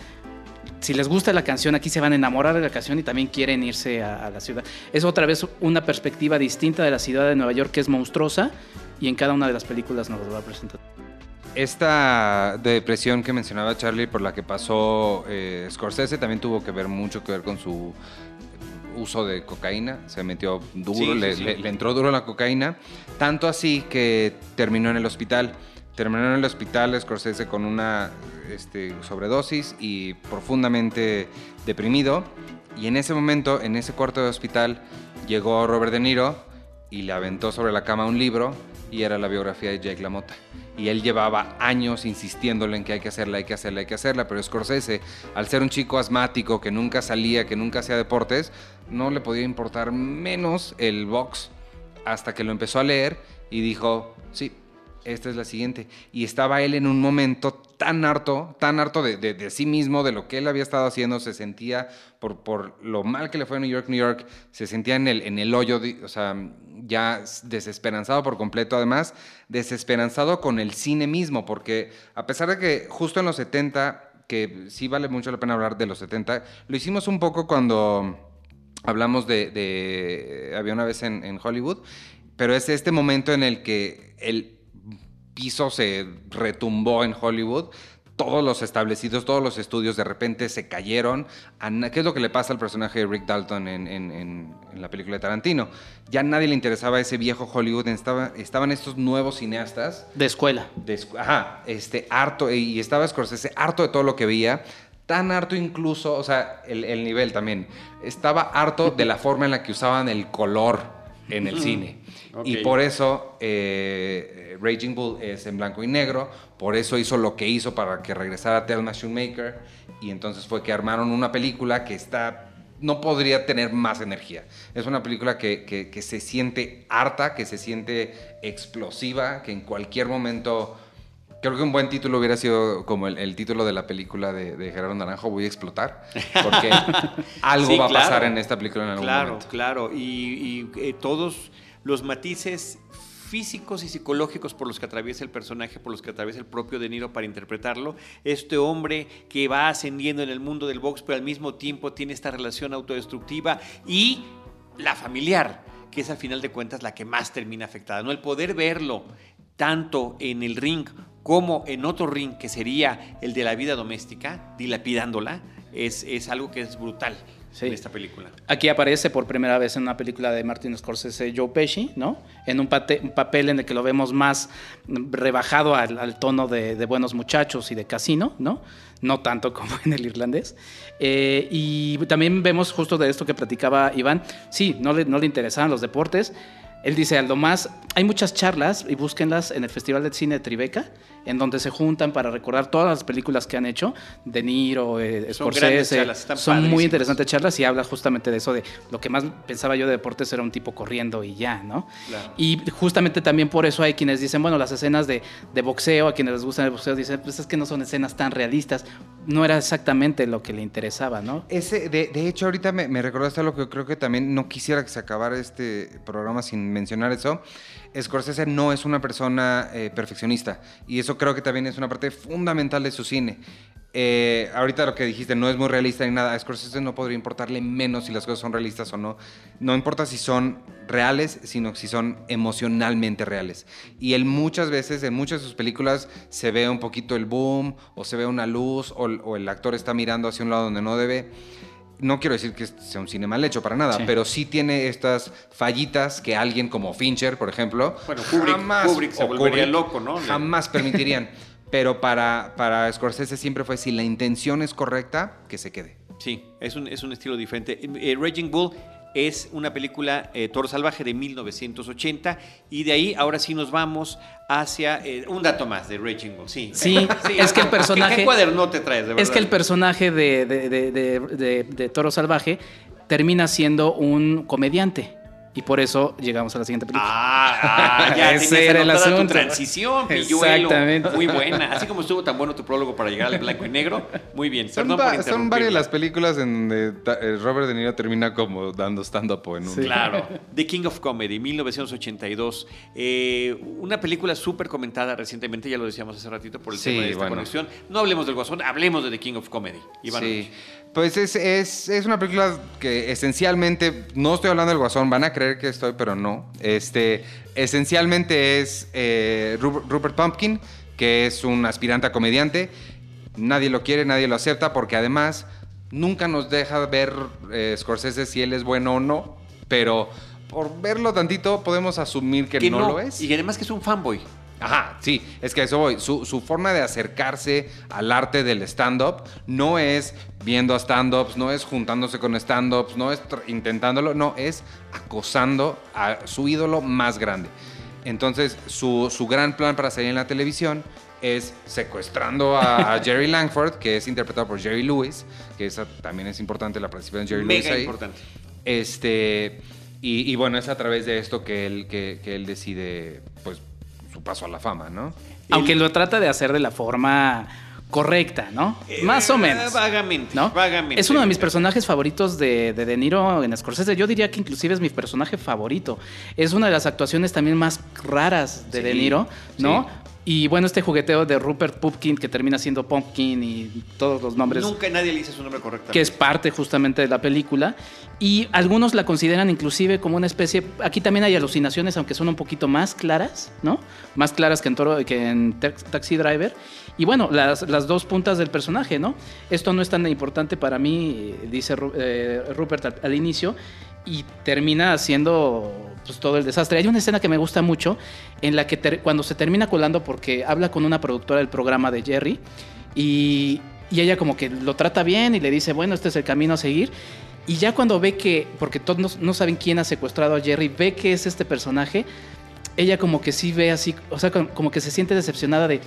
si les gusta la canción, aquí se van a enamorar de la canción y también quieren irse a, a, la ciudad. Es otra vez una perspectiva distinta de la ciudad de Nueva York que es monstruosa y en cada una de las películas nos lo va a presentar. Esta depresión que mencionaba Charlie por la que pasó eh, Scorsese también tuvo que ver mucho que ver con su uso de cocaína, se metió duro, le, entró duro la cocaína, tanto así que terminó en el hospital. Terminó en el hospital Scorsese con una este, sobredosis y profundamente deprimido. Y en ese momento, en ese cuarto de hospital, llegó Robert De Niro y le aventó sobre la cama un libro y era la biografía de Jake LaMotta y él llevaba años insistiéndole en que hay que hacerla, hay que hacerla, hay que hacerla, pero Scorsese, al ser un chico asmático que nunca salía, que nunca hacía deportes, no le podía importar menos el box hasta que lo empezó a leer y dijo, sí, esta es la siguiente. Y estaba él en un momento tan harto, tan harto de, sí mismo, de lo que él había estado haciendo, se sentía, por, lo mal que le fue a New York, New York, se sentía en el, en el hoyo, o sea, ya desesperanzado por completo, además, desesperanzado con el cine mismo, porque a pesar de que justo en los 70, que sí vale mucho la pena hablar de los 70, lo hicimos un poco cuando hablamos de, había una vez en, en Hollywood, pero es este momento en el que el piso se retumbó en Hollywood. Todos los establecidos, todos los estudios de repente se cayeron. ¿Qué es lo que le pasa al personaje de Rick Dalton en, la película de Tarantino? Ya a nadie le interesaba ese viejo Hollywood. Estaba, estaban estos nuevos cineastas. De escuela. ajá, este, harto. Y estaba Scorsese harto de todo lo que veía tan harto incluso, o sea, el, el, nivel también, estaba harto de la forma en la que usaban el color en el cine. Y por eso eh, Raging Bull es en blanco y negro, por eso hizo lo que hizo para que regresara Thelma Shoemaker, y entonces fue que armaron una película que está no podría tener más energía. Es una película que, que- que se siente harta, que se siente explosiva, que en cualquier momento... Creo que un buen título hubiera sido como el, el título de la película de, de Gerardo Naranjo, Voy a explotar, porque <laughs> algo Sí, va a claro. pasar en esta película en algún Claro, momento. claro. Y, y, eh, todos los matices físicos y psicológicos por los que atraviesa el personaje, por los que atraviesa el propio De Niro para interpretarlo. Este hombre que va ascendiendo en el mundo del box, pero al mismo tiempo tiene esta relación autodestructiva y la familiar, que es al final de cuentas la que más termina afectada. ¿no? El poder verlo tanto en el ring como en otro ring que sería el de la vida doméstica, dilapidándola, es, es algo que es brutal Sí. en esta película. Aquí aparece por primera vez en una película de Martin Scorsese, Joe Pesci, ¿no? En un, pate- un papel en el que lo vemos más rebajado al, al tono de, de Buenos Muchachos y de Casino, ¿no? No tanto como en el irlandés. Eh, y también vemos justo de esto que platicaba Iván, sí, no le, no le interesaban los deportes. Él dice, Aldo más, hay muchas charlas y búsquenlas en el Festival de Cine de Tribeca, en donde se juntan para recordar todas las películas que han hecho, De Niro, eh, Son grandes Scorsese, charlas, están son muy interesantes charlas y habla justamente de eso, de lo que más pensaba yo de deportes era un tipo corriendo y ya, ¿no? Claro. Y justamente también por eso hay quienes dicen, bueno, las escenas de, de boxeo, a quienes les gusta el boxeo, dicen, pues es que no son escenas tan realistas. No era exactamente lo que le interesaba, ¿no? Ese, de, de hecho, ahorita me, me recordaste algo que creo que también no quisiera que se acabara este programa sin mencionar eso. Scorsese no es una persona eh, perfeccionista y eso creo que también es una parte fundamental de su cine. Eh, ahorita lo que dijiste no es muy realista ni nada. A Scorsese no podría importarle menos si las cosas son realistas o no. No importa si son reales, sino si son emocionalmente reales. Y él muchas veces, en muchas de sus películas, se ve un poquito el boom, o se ve una luz, o, o el actor está mirando hacia un lado donde no debe. No quiero decir que sea un cine mal hecho para nada, Sí. pero sí tiene estas fallitas que alguien como Fincher, por ejemplo, Bueno, Kubrick- Kubrick se volvería loco, ¿no? Jamás permitirían. Pero para, para Scorsese siempre fue si la intención es correcta, que se quede. Sí, es un, es un estilo diferente. Eh, Raging Bull es una película eh, Toro Salvaje de 1980 y de ahí ahora sí nos vamos hacia eh, un dato más de Raging Bull. Sí, Sí, <laughs> es que el ¿Qué- personaje- ¿Qué, traes, de verdad? Es que el personaje de, de- de- de- de- de Toro Salvaje termina siendo un comediante. Y por eso llegamos a la siguiente película. Ah, ah, <laughs> ya Ese era el anotada tu asunto. transición, pilluelo. Exactamente. Muy buena. Así como estuvo tan bueno tu prólogo para llegar al blanco y negro. Muy bien. Son, Perdón por son varias las películas en donde eh, Robert De Niro termina como dando stand-up en un... Claro. <laughs> The King of Comedy, 1982. Eh, una película súper comentada recientemente, ya lo decíamos hace ratito por el Sí, tema de esta bueno. conexión. No hablemos del Guasón, hablemos de The King of Comedy. Iván Sí. Pues es, es, es una película que esencialmente, no estoy hablando del Guasón, van a creer que estoy, pero no. Este, esencialmente es eh, Ru- Rupert Pumpkin, que es un aspirante a comediante. Nadie lo quiere, nadie lo acepta, porque además nunca nos deja ver eh, Scorsese si él es bueno o no, pero por verlo tantito podemos asumir que, Que no, lo es. Y además que es un fanboy. Ajá, sí, es que a eso voy. Su, su forma de acercarse al arte del stand-up no es viendo a stand-ups, no es juntándose con stand-ups, no es intentándolo, no, es acosando a su ídolo más grande. Entonces, su, su gran plan para salir en la televisión es secuestrando a, <laughs> Jerry Langford, que es interpretado por Jerry Lewis, que esa también es importante la participación de Jerry Lewis ahí. importante. Este, y, y bueno, es a través de esto que él, que, que él decide, pues, su paso a la fama, ¿no? Aunque El- lo trata de hacer de la forma correcta, ¿no? Más o Eh, menos. Vagamente. ¿no? Vagamente. Es uno de mis personajes favoritos de, de De Niro en Scorsese. Yo diría que inclusive es mi personaje favorito. Es una de las actuaciones también más raras de Sí, De Niro, ¿no? sí. Y bueno, este jugueteo de Rupert Pupkin que termina siendo Pumpkin y todos los nombres Nunca nadie le dice su nombre correcto. que es parte justamente de la película. Y algunos la consideran inclusive como una especie. Aquí también hay alucinaciones, aunque son un poquito más claras, ¿no? Más claras que en, Toro, que en Tax- Taxi Driver. Y bueno, las, las dos puntas del personaje, ¿no? Esto no es tan importante para mí, dice eh, Rupert al, al inicio, y termina haciendo pues, todo el desastre. Hay una escena que me gusta mucho en la que ter- cuando se termina colando porque habla con una productora del programa de Jerry y, y ella como que lo trata bien y le dice, bueno, este es el camino a seguir. Y ya cuando ve que, porque todos no, no saben quién ha secuestrado a Jerry, ve que es este personaje, ella como que sí ve así, o sea, como, como que se siente decepcionada de,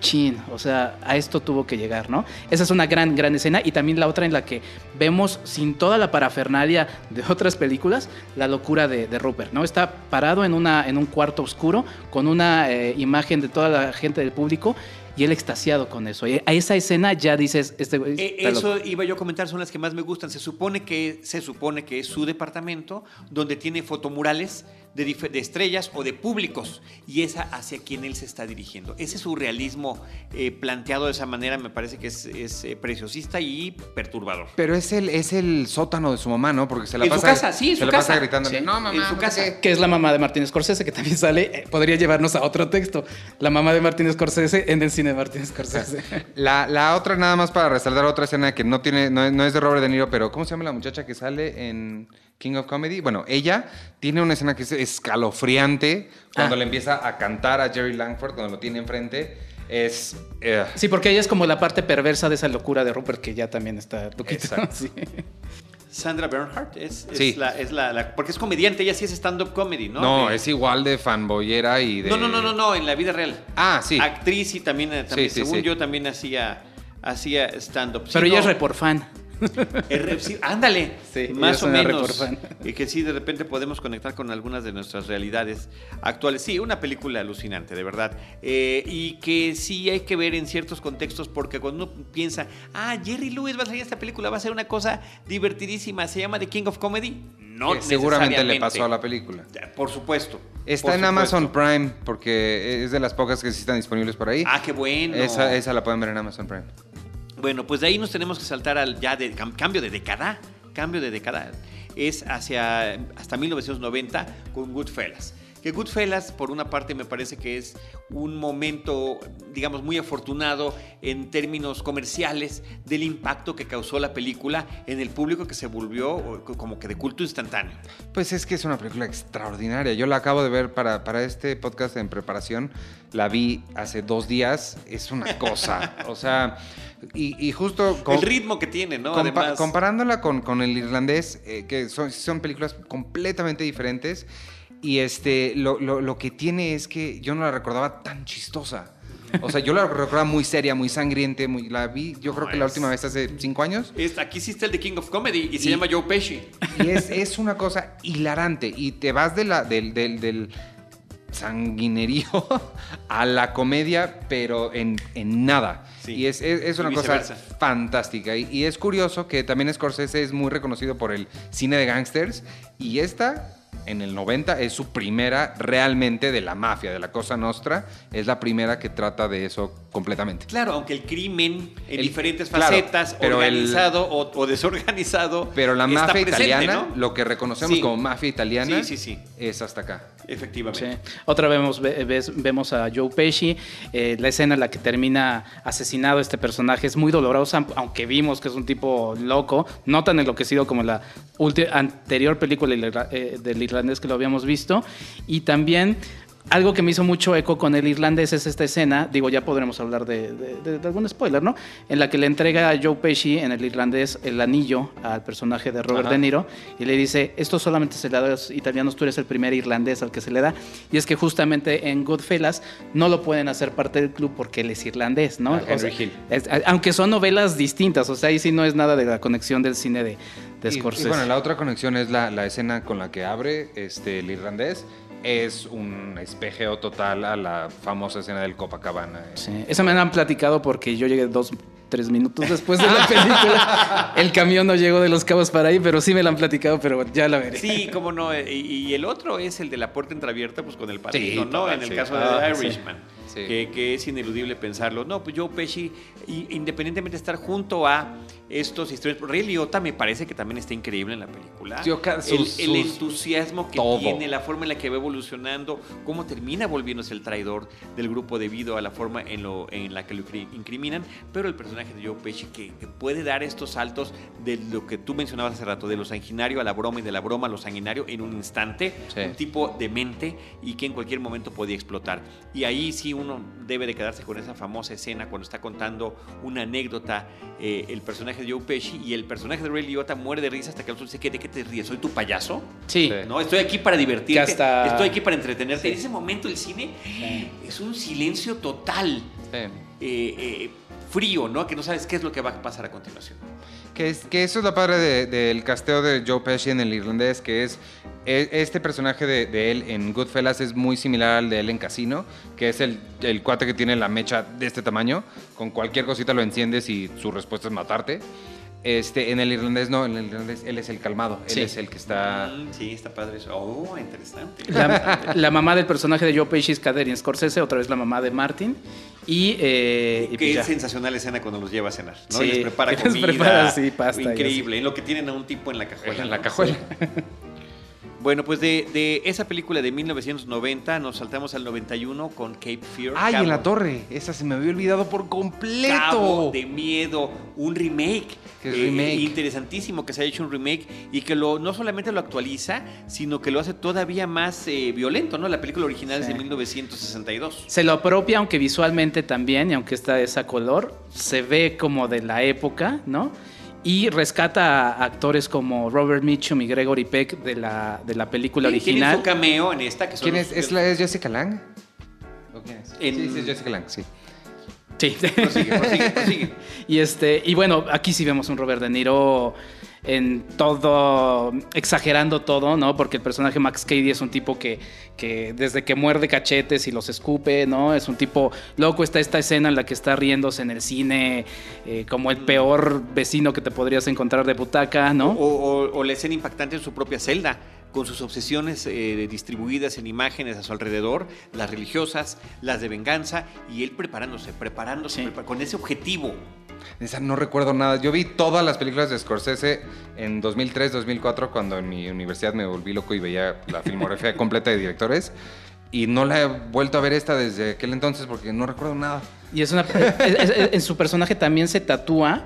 chin, o sea, a esto tuvo que llegar, ¿no? Esa es una gran, gran escena y también la otra en la que vemos sin toda la parafernalia de otras películas la locura de, de Rupert, ¿no? Está parado en, una, en un cuarto oscuro con una eh, imagen de toda la gente del público y él extasiado con eso. Y a esa escena ya dices, este Eh, está Eso iba yo a comentar, son las que más me gustan. Se supone que, se supone que es su departamento donde tiene fotomurales de, estrellas o de públicos y esa hacia quien él se está dirigiendo. Ese surrealismo eh, planteado de esa manera me parece que es, es, eh, preciosista y perturbador. Pero es el, es el sótano de su mamá, ¿no? Porque se la En su casa, sí, en se su la pasa casa. gritándole, Sí, no, mamá, en su casa. qué". que es la mamá de Martin Scorsese, que también sale, eh, podría llevarnos a otro texto. La mamá de Martin Scorsese en el cine de Martin Scorsese. <laughs> La, la otra, nada más para resaltar otra escena que no tiene, no, es- no es de Robert De Niro, pero ¿cómo se llama la muchacha que sale en King of Comedy? Bueno, ella tiene una escena que es escalofriante cuando Ah. le empieza a cantar a Jerry Langford, cuando lo tiene enfrente. Es. eh, Sí, porque ella es como la parte perversa de esa locura de Rupert, que ya también está. Exacto. <laughs> Sí. Sandra Bernhardt es, es Sí. la, es la, la- porque es comediante, ella sí es stand-up comedy, ¿no? no, De- es igual de fanboyera y de. no, no, no, no, no, en la vida real. Ah, sí. Actriz y también, eh, también Sí, sí, según sí. yo, también hacía, hacía stand-up. Pero ella no. es report fan. <laughs> Es ándale, Sí, más o menos. Y que sí, de repente podemos conectar con algunas de nuestras realidades actuales. Sí, una película alucinante, de verdad. Eh, y que sí hay que ver en ciertos contextos, porque cuando uno piensa, ah, Jerry Lewis va a salir esta película, va a ser una cosa divertidísima, se llama The King of Comedy. No, que seguramente le pasó a la película. Por supuesto. Está por en supuesto. Amazon Prime, porque es de las pocas que sí están disponibles por ahí. Ah, qué bueno. esa, esa la pueden ver en Amazon Prime. Bueno, pues de ahí nos tenemos que saltar al ya de cam- cambio de década, cambio de década. Es hacia hasta 1990 con Goodfellas. Que Goodfellas, por una parte, me parece que es un momento, digamos, muy afortunado en términos comerciales del impacto que causó la película en el público que se volvió como que de culto instantáneo. Pues es que es una película extraordinaria. Yo la acabo de ver para, para este podcast en preparación. La vi hace dos días. Es una <laughs> cosa. o sea, y, y justo... con- el ritmo que tiene, ¿no? compa- Además, comparándola con, con el irlandés, eh, que son, son películas completamente diferentes. Y este, lo, lo- lo que tiene es que yo no la recordaba tan chistosa. O sea, yo la recordaba muy seria, muy sangriente. Muy, la vi, yo creo que la es- última vez hace cinco años. es- aquí sí está el The King of Comedy y se llama Joe Pesci. Y es, es una cosa hilarante. Y te vas de la, del, del, del sanguinerío a la comedia, pero en, en nada. Sí. Y es, es- es Y una cosa fantástica. Y, y es curioso que también Scorsese es muy reconocido por el cine de gangsters. Y esta, en el 90, es su primera realmente de la mafia, de la Cosa Nostra. Es la primera que trata de eso completamente. Claro, aunque el crimen en El- diferentes claro, facetas, el- organizado o, o desorganizado. Pero la está mafia presente, italiana, ¿no? lo que reconocemos Sí. como mafia italiana, Sí, sí, sí. es hasta acá. Efectivamente. Sí. Otra vez ves- vemos a Joe Pesci, eh, la escena en la que termina asesinado este personaje es muy dolorosa, aunque vimos que es un tipo loco, no tan enloquecido como la anterior película eh, del irlandés que lo habíamos visto. Y también algo que me hizo mucho eco con el irlandés es esta escena, digo, ya podremos hablar de, de- de- de algún spoiler, ¿no? En la que le entrega a Joe Pesci en el irlandés el anillo al personaje de Robert Ajá. De Niro y le dice, esto solamente se le da a los italianos, tú eres el primer irlandés al que se le da. Y es que justamente en Goodfellas no lo pueden hacer parte del club porque él es irlandés, ¿no? Ah, Henry O sea, Hill. es- aunque son novelas distintas, o sea, ahí sí no es nada de la conexión del cine de, de Y- Scorsese. Y, bueno, la otra conexión es la, la escena con la que abre este, el irlandés. Es un espejeo total a la famosa escena del Copacabana. Sí, esa me la han platicado porque yo llegué dos, tres minutos después de la <laughs> película. el camión no llegó de Los Cabos para ahí, pero sí me la han platicado, pero ya la veré. Sí, cómo no. Y, y el otro es el de la puerta entreabierta, pues con el padrino, Sí, ¿no? total, en el sí. caso de Ah, The sí. Irishman. Sí. Que, que es ineludible pensarlo. No, pues Joe Pesci, y- independientemente de estar junto a estos historias. Ray Liotta me parece que también está increíble en la película. El, sus- el entusiasmo que todo. tiene, la forma en la que va evolucionando, cómo termina volviéndose el traidor del grupo debido a la forma en, lo, en la que lo incri- incriminan. Pero el personaje de Joe Pesci que, que puede dar estos saltos de lo que tú mencionabas hace rato, de lo sanguinario a la broma y de la broma a lo sanguinario en un instante. Sí. Un tipo demente y que en cualquier momento podía explotar. Y ahí sí uno debe de quedarse con esa famosa escena cuando está contando una anécdota eh, el personaje de Joe Pesci y el personaje de Ray Liotta muere de risa hasta que el otro dice, ¿qué, ¿de qué te ríes? ¿Soy tu payaso? Sí. No, estoy aquí para divertirte, hasta- estoy aquí para entretenerte. En ese momento el cine es un silencio total. eh, eh, frío, ¿no? Que no sabes qué es lo que va a pasar a continuación. Que, es, que eso es lo padre del casteo de Joe Pesci en el irlandés, que es e, este personaje de, él en Goodfellas es muy similar al de él en Casino, que es el, el cuate que tiene la mecha de este tamaño, con cualquier cosita lo enciendes y su respuesta es matarte. Este, en el irlandés no, en el irlandés él es el calmado, él es el que está... Sí, está padre eso. Oh, interesante. La, mamá del personaje de Joe Pesci es Catherine Scorsese, otra vez la mamá de Martin. Y, eh, Qué pues sensacional escena cuando los lleva a cenar, ¿no? Sí, les prepara <laughs> les comida. prepara, sí, pasta y Increíble. En lo que tienen a un tipo en la cajuela. En la ¿no? cajuela. <laughs> Bueno, pues de, de esa película de 1990 nos saltamos al 91 con Cape Fear. ¡Ay, Cabo- en la torre! Esa se me había olvidado por completo. Cabo de Miedo, un remake. Es eh, remake. interesantísimo que se haya hecho un remake y que lo, no solamente lo actualiza, sino que lo hace todavía más eh, violento, ¿no? La película original es de Sí. 1962. Se lo apropia, aunque visualmente también, y aunque está esa color, se ve como de la época, ¿no? Y rescata a actores como Robert Mitchum y Gregory Peck de la, de la película Tiene original. su cameo en esta. Que son ¿Quién los- es? ¿Es, la, ¿Es Jessica Lang? ¿O quién es? En- Sí, sí, es Jessica Lang, sí. Sí. Prosigue, prosigue, prosigue. <laughs> Y este, y bueno, aquí sí vemos un Robert De Niro en todo, exagerando todo, ¿no? Porque el personaje Max Cady es un tipo que, que desde que muerde cachetes y los escupe, ¿no? Es un tipo loco. Está esta escena en la que está riéndose en el cine eh, como el peor vecino que te podrías encontrar de butaca, ¿no? O, o- o la escena impactante en su propia celda, con sus obsesiones eh, distribuidas en imágenes a su alrededor, las religiosas, las de venganza, y él preparándose, preparándose, Sí. prepar- con ese objetivo. Esa no recuerdo nada. Yo vi todas las películas de Scorsese en 2003, 2004, cuando en mi universidad me volví loco y veía la filmografía <laughs> completa de directores. Y no la he vuelto a ver esta desde aquel entonces porque no recuerdo nada. Y es una. es- es- en su personaje también se tatúa.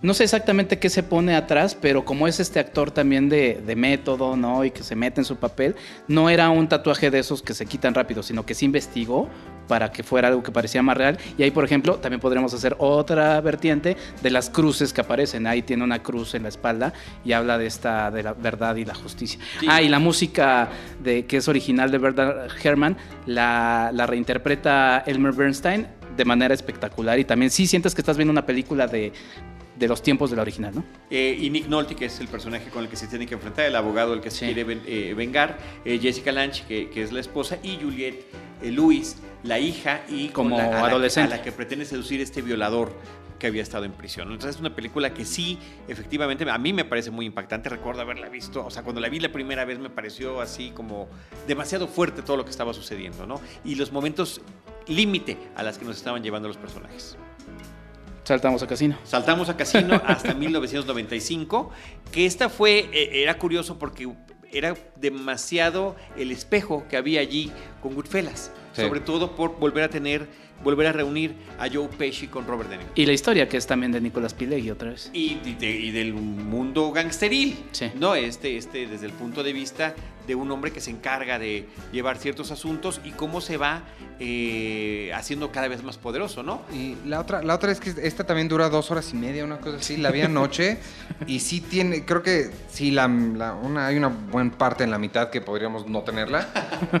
No sé exactamente qué se pone atrás, pero como es este actor también de, de método, ¿no? Y que se mete en su papel, no era un tatuaje de esos que se quitan rápido, sino que se investigó para que fuera algo que parecía más real. Y ahí, por ejemplo, también podríamos hacer otra vertiente de las cruces que aparecen. Ahí tiene una cruz en la espalda y habla de esta, de la verdad y la justicia. Sí. Ah, y la música de, que es original de Bernard Herrmann la, la reinterpreta Elmer Bernstein de manera espectacular y también sí sientes que estás viendo una película de, de los tiempos de la original, ¿no? Eh, y Nick Nolte, que es el personaje con el que se tiene que enfrentar, el abogado, el que se Sí. quiere ven- eh, vengar, eh, Jessica Lange, que, que es la esposa, y Juliette eh, Lewis, la hija, y Como la, a la- adolescente. a la que pretende seducir este violador que había estado en prisión. Entonces es una película que sí, efectivamente, a mí me parece muy impactante. Recuerdo haberla visto, o sea, cuando la vi la primera vez me pareció así como demasiado fuerte todo lo que estaba sucediendo, ¿no? Y los momentos límite a las que nos estaban llevando los personajes. Saltamos a casino. Saltamos a Casino <laughs> hasta 1995, que esta fue, eh, era curioso porque era demasiado el espejo que había allí con Goodfellas, Sí. sobre todo por volver a tener, volver a reunir a Joe Pesci con Robert De Niro. Y la historia que es también de Nicolas Pileggi otra vez. Y, de- de- y del mundo gangsteril, Sí. ¿no? Este, este, desde el punto de vista de un hombre que se encarga de llevar ciertos asuntos y cómo se va eh, haciendo cada vez más poderoso, ¿no? Y la otra, la otra es que esta también dura dos horas y media, una cosa así. La vi anoche <laughs> y sí tiene, creo que sí, la, la- una, hay una buena parte en la mitad que podríamos no tenerla.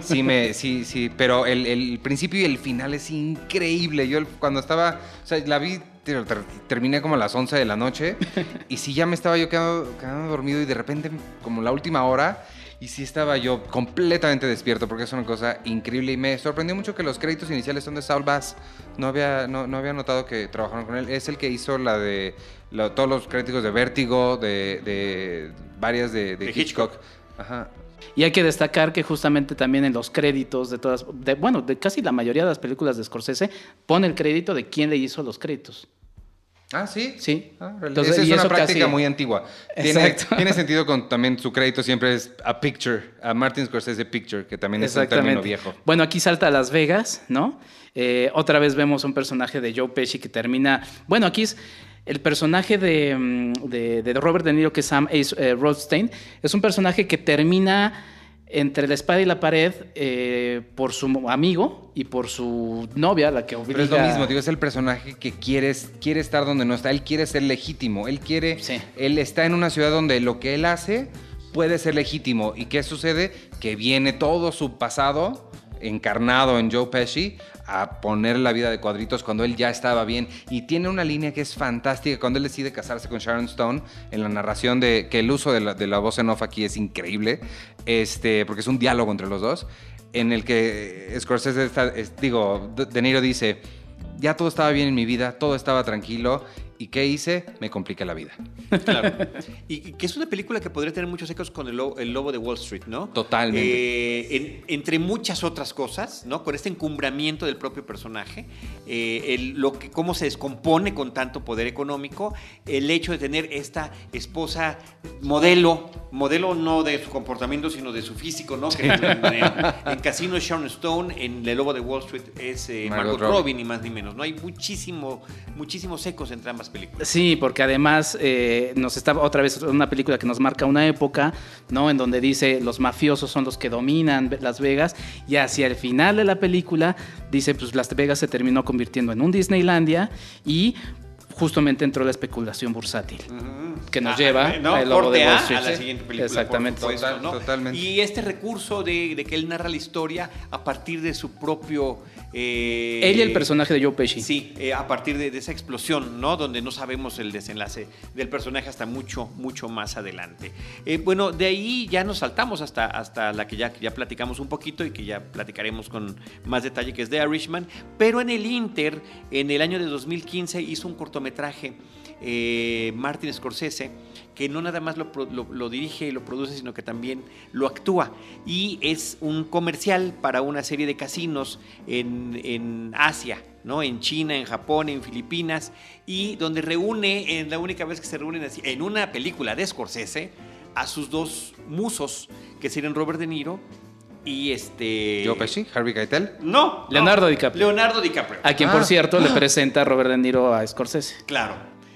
Sí, me, sí, sí, pero el, el principio y el final es increíble. Yo cuando estaba, o sea, la vi, ter- ter- terminé como a las 11 de la noche <laughs> y sí ya me estaba yo quedando, quedando dormido y de repente, como la última hora, y sí estaba yo completamente despierto porque es una cosa increíble y me sorprendió mucho que los créditos iniciales son de Saul Bass. No había, no, no había notado que trabajaron con él. Es el que hizo la de la- todos los créditos de Vértigo, de, de varias de, de De Hitchcock. Hitchcock. Ajá. Y hay que destacar que justamente también en los créditos de todas, de, bueno, de casi la mayoría de las películas de Scorsese, pone el crédito de quién le hizo los créditos. Ah, sí. Sí. Ah. Entonces, Esa es una práctica casi- muy antigua. Tiene sentido con también su crédito siempre es a picture, a Martin Scorsese Picture, que también es un término viejo. Bueno, aquí salta a Las Vegas, ¿no? Eh, otra vez vemos un personaje de Joe Pesci que termina. Bueno, aquí es el personaje de, mm, de- de Robert De Niro, que es Sam Ace, eh, Rothstein. Es un personaje que termina entre la espada y la pared eh, por su amigo y por su novia, la que obliga. Pero es lo mismo, digo, es el personaje que quiere, quiere estar donde no está. Él quiere ser legítimo. Él quiere. Sí. Él está en una ciudad donde lo que él hace puede ser legítimo. ¿Y qué sucede? Que viene todo su pasado encarnado en Joe Pesci a poner la vida de cuadritos cuando él ya estaba bien. Y tiene una línea que es fantástica cuando él decide casarse con Sharon Stone en la narración de que el uso de la, de la voz en off aquí es increíble, este, porque es un diálogo entre los dos, en el que Scorsese, digo, De Niro dice, ya todo estaba bien en mi vida, todo estaba tranquilo. ¿Y qué hice? Me compliqué la vida. Claro. Y, y que es una película que podría tener muchos ecos con el, Lo- el Lobo de Wall Street, ¿no? Totalmente. Eh, en- entre muchas otras cosas, ¿no? Con este encumbramiento del propio personaje, eh, el- lo que, cómo se descompone con tanto poder económico, el hecho de tener esta esposa modelo, modelo no de su comportamiento, sino de su físico, ¿no? Que en, en- en Casino es Sharon Stone, en El Lobo de Wall Street es eh, Margot Margot, Robbie. Robbie, ni más ni menos, ¿no? Hay muchísimo, muchísimos ecos entre ambas películas. Sí, porque además eh, nos está otra vez una película que nos marca una época, ¿no? En donde dice los mafiosos son los que dominan Las Vegas y hacia el final de la película dice pues Las Vegas se terminó convirtiendo en un Disneylandia y justamente entró la especulación bursátil que nos Ah, lleva ¿no? a El Lobo Corte de A Wall Street. a la siguiente película. Exactamente. por supuesto, Total- ¿no? totalmente. Y este recurso de, de que él narra la historia a partir de su propio. eh, Él y el personaje de Joe Pesci. Sí, eh, a partir de, de esa explosión, ¿no? Donde no sabemos el desenlace del personaje hasta mucho, mucho más adelante. Eh, bueno, de ahí ya nos saltamos hasta, hasta la que ya, que ya platicamos un poquito y que ya platicaremos con más detalle, que es de Irishman. Pero en el Inter, en el año de 2015, hizo un cortometraje. Eh, Martin Scorsese, que no nada más lo- lo dirige y lo produce, sino que también lo actúa. Y es un comercial para una serie de casinos en, en Asia, ¿no? En China, en Japón, en Filipinas, y donde reúne, en la única vez que se reúnen así, en una película de Scorsese, a sus dos musos, que serían Robert De Niro y este... Joe Pesci, Harvey Keitel. No, no. Leonardo DiCaprio. Leonardo DiCaprio. A quien, Ah. por cierto, le presenta a Robert De Niro a Scorsese. Claro.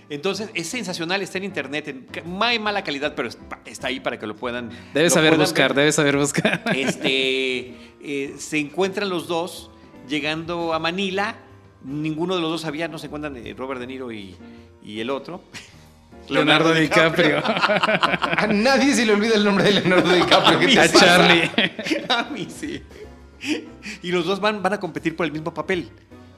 Entonces es sensacional, está en internet, en muy mala calidad, pero está ahí para que lo puedan. Debes lo saber puedan buscar, ver. debes saber buscar. Este, eh, se encuentran los dos llegando a Manila. Ninguno de los dos sabía, no se encuentran eh, Robert De Niro y, y el otro. Leonardo DiCaprio. <laughs> A nadie se le olvida el nombre de Leonardo DiCaprio. ¿Qué te A? Charlie. a mí sí. Y los dos van, van a competir por el mismo papel.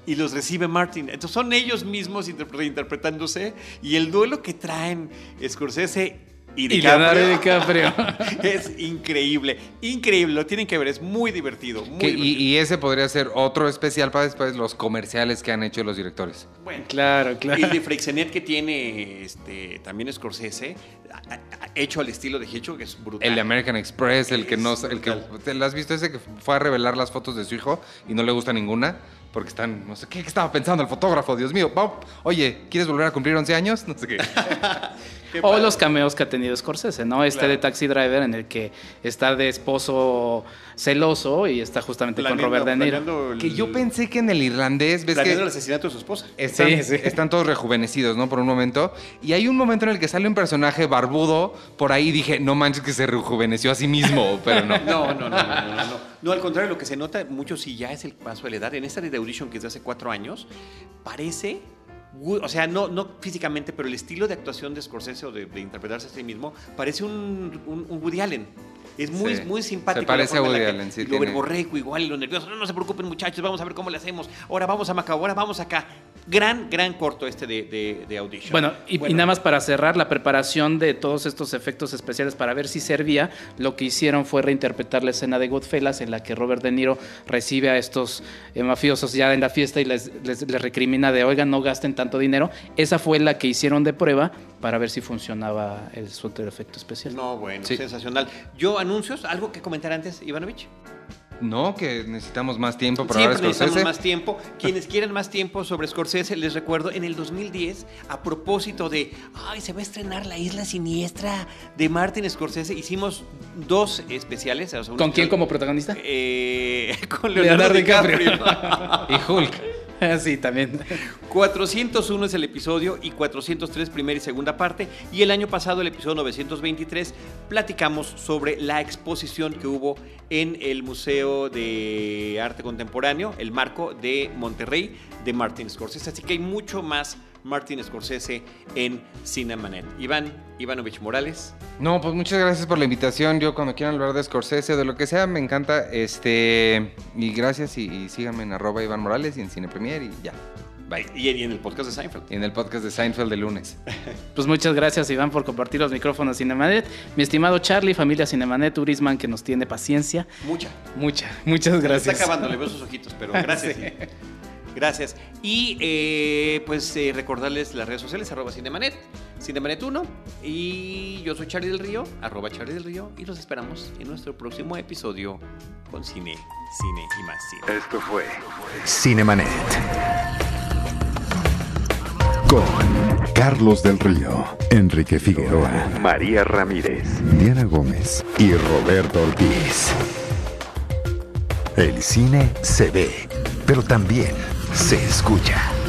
Y los recibe Martin. Entonces son ellos mismos interpre- reinterpretándose. Y el duelo que traen Scorsese y Y Leonardo DiCaprio. <laughs> es increíble. Increíble. Lo tienen que ver. Es muy divertido. Muy Que- y, divertido. y ese podría ser otro especial para después los comerciales que han hecho los directores. Bueno. Claro, claro. Y el de Freixenet que tiene este, también Scorsese, hecho al estilo de Hitchcock, que es brutal. El de American Express, el que Es no, el que. ¿te lo has visto ese que fue a revelar las fotos de su hijo y no le gusta ninguna porque están, no sé qué, qué estaba pensando el fotógrafo, Dios mío. Oye, ¿quieres volver a cumplir 11 años? No sé qué. Qué <laughs> O los cameos que ha tenido Scorsese, ¿no? Este Claro. de Taxi Driver en el que está de esposo celoso y está justamente con Robert De Niro. el- Que yo pensé que en el irlandés, ves planeando el que asesinato de su esposa. están, Sí, sí. están todos rejuvenecidos, ¿no? Por un momento. Y hay un momento en el que sale un personaje barbudo por ahí y dije, no manches que se rejuveneció a sí mismo, <laughs> pero no. No, no, no, no, no, no, no. No, al contrario, lo que se nota mucho sí ya es el paso de la edad. En esta de The Audition, que es de hace cuatro años, parece, o sea, no, no físicamente, pero el estilo de actuación de Scorsese o de, de interpretarse a sí mismo, parece un, un- un Woody Allen. Es muy, Sí. muy simpático. Se parece la forma a Woody que- Allen, sí, y Lo verborreico igual y lo nervioso. No, no se preocupen, muchachos, vamos a ver cómo le hacemos. Ahora vamos a Macao, ahora vamos acá. Gran, gran corto este de, de, de Audition. Bueno y, y nada más para cerrar, la preparación de todos estos efectos especiales para ver si servía, lo que hicieron fue reinterpretar la escena de Goodfellas en la que Robert De Niro recibe a estos eh, mafiosos ya en la fiesta y les, les- les recrimina de, oigan, no gasten tanto dinero. Esa fue la que hicieron de prueba para ver si funcionaba el su efecto especial. No, bueno, Sí. sensacional. Yo, anuncios, algo que comentar antes, Ivanovich. No, que necesitamos más tiempo para Siempre hablar de necesitamos Scorsese. más tiempo. <laughs> Quienes quieran más tiempo sobre Scorsese, les recuerdo, en el 2010, a propósito de, ay, se va a estrenar La Isla Siniestra de Martin Scorsese, hicimos dos especiales. o sea, un ¿Con quién especial- como protagonista? Eh, <laughs> con Leonardo, Leonardo DiCaprio. <laughs> Y Hulk. <laughs> sí, también. 401 es el episodio y 403 primera y segunda parte. Y el año pasado, el episodio 923, platicamos sobre la exposición que hubo en el Museo de Arte Contemporáneo, el Marco de Monterrey, de Martin Scorsese. Así que hay mucho más Martin Scorsese en Cinemanet. Iván Ivanovich Morales. No, pues muchas gracias por la invitación. Yo cuando quieran hablar de Scorsese o de lo que sea, me encanta. Este, y gracias y, síganme en arroba Iván Morales y en Cine Premier y ya. Bye. Y, en el podcast de Seinfeld. Y en el podcast de Seinfeld de lunes. <laughs> Pues muchas gracias, Iván, por compartir los micrófonos Cinemanet. Mi estimado Charlie, familia Cinemanet, Turisman, que nos tiene paciencia. Mucha. Mucha. Muchas gracias. Está acabando, le veo sus ojitos, pero <laughs> gracias. Gracias. Y eh, pues eh, recordarles las redes sociales, arroba Cinemanet, Cinemanet1. Y yo soy Charlie del Río, arroba Charlie del Río. Y los esperamos en nuestro próximo episodio con Cine, Cine y más Cine. Esto fue Cinemanet. Con Carlos del Río, Enrique Figueroa, María Ramírez, Diana Gómez y Roberto Ortiz. El cine se ve, pero también se escucha.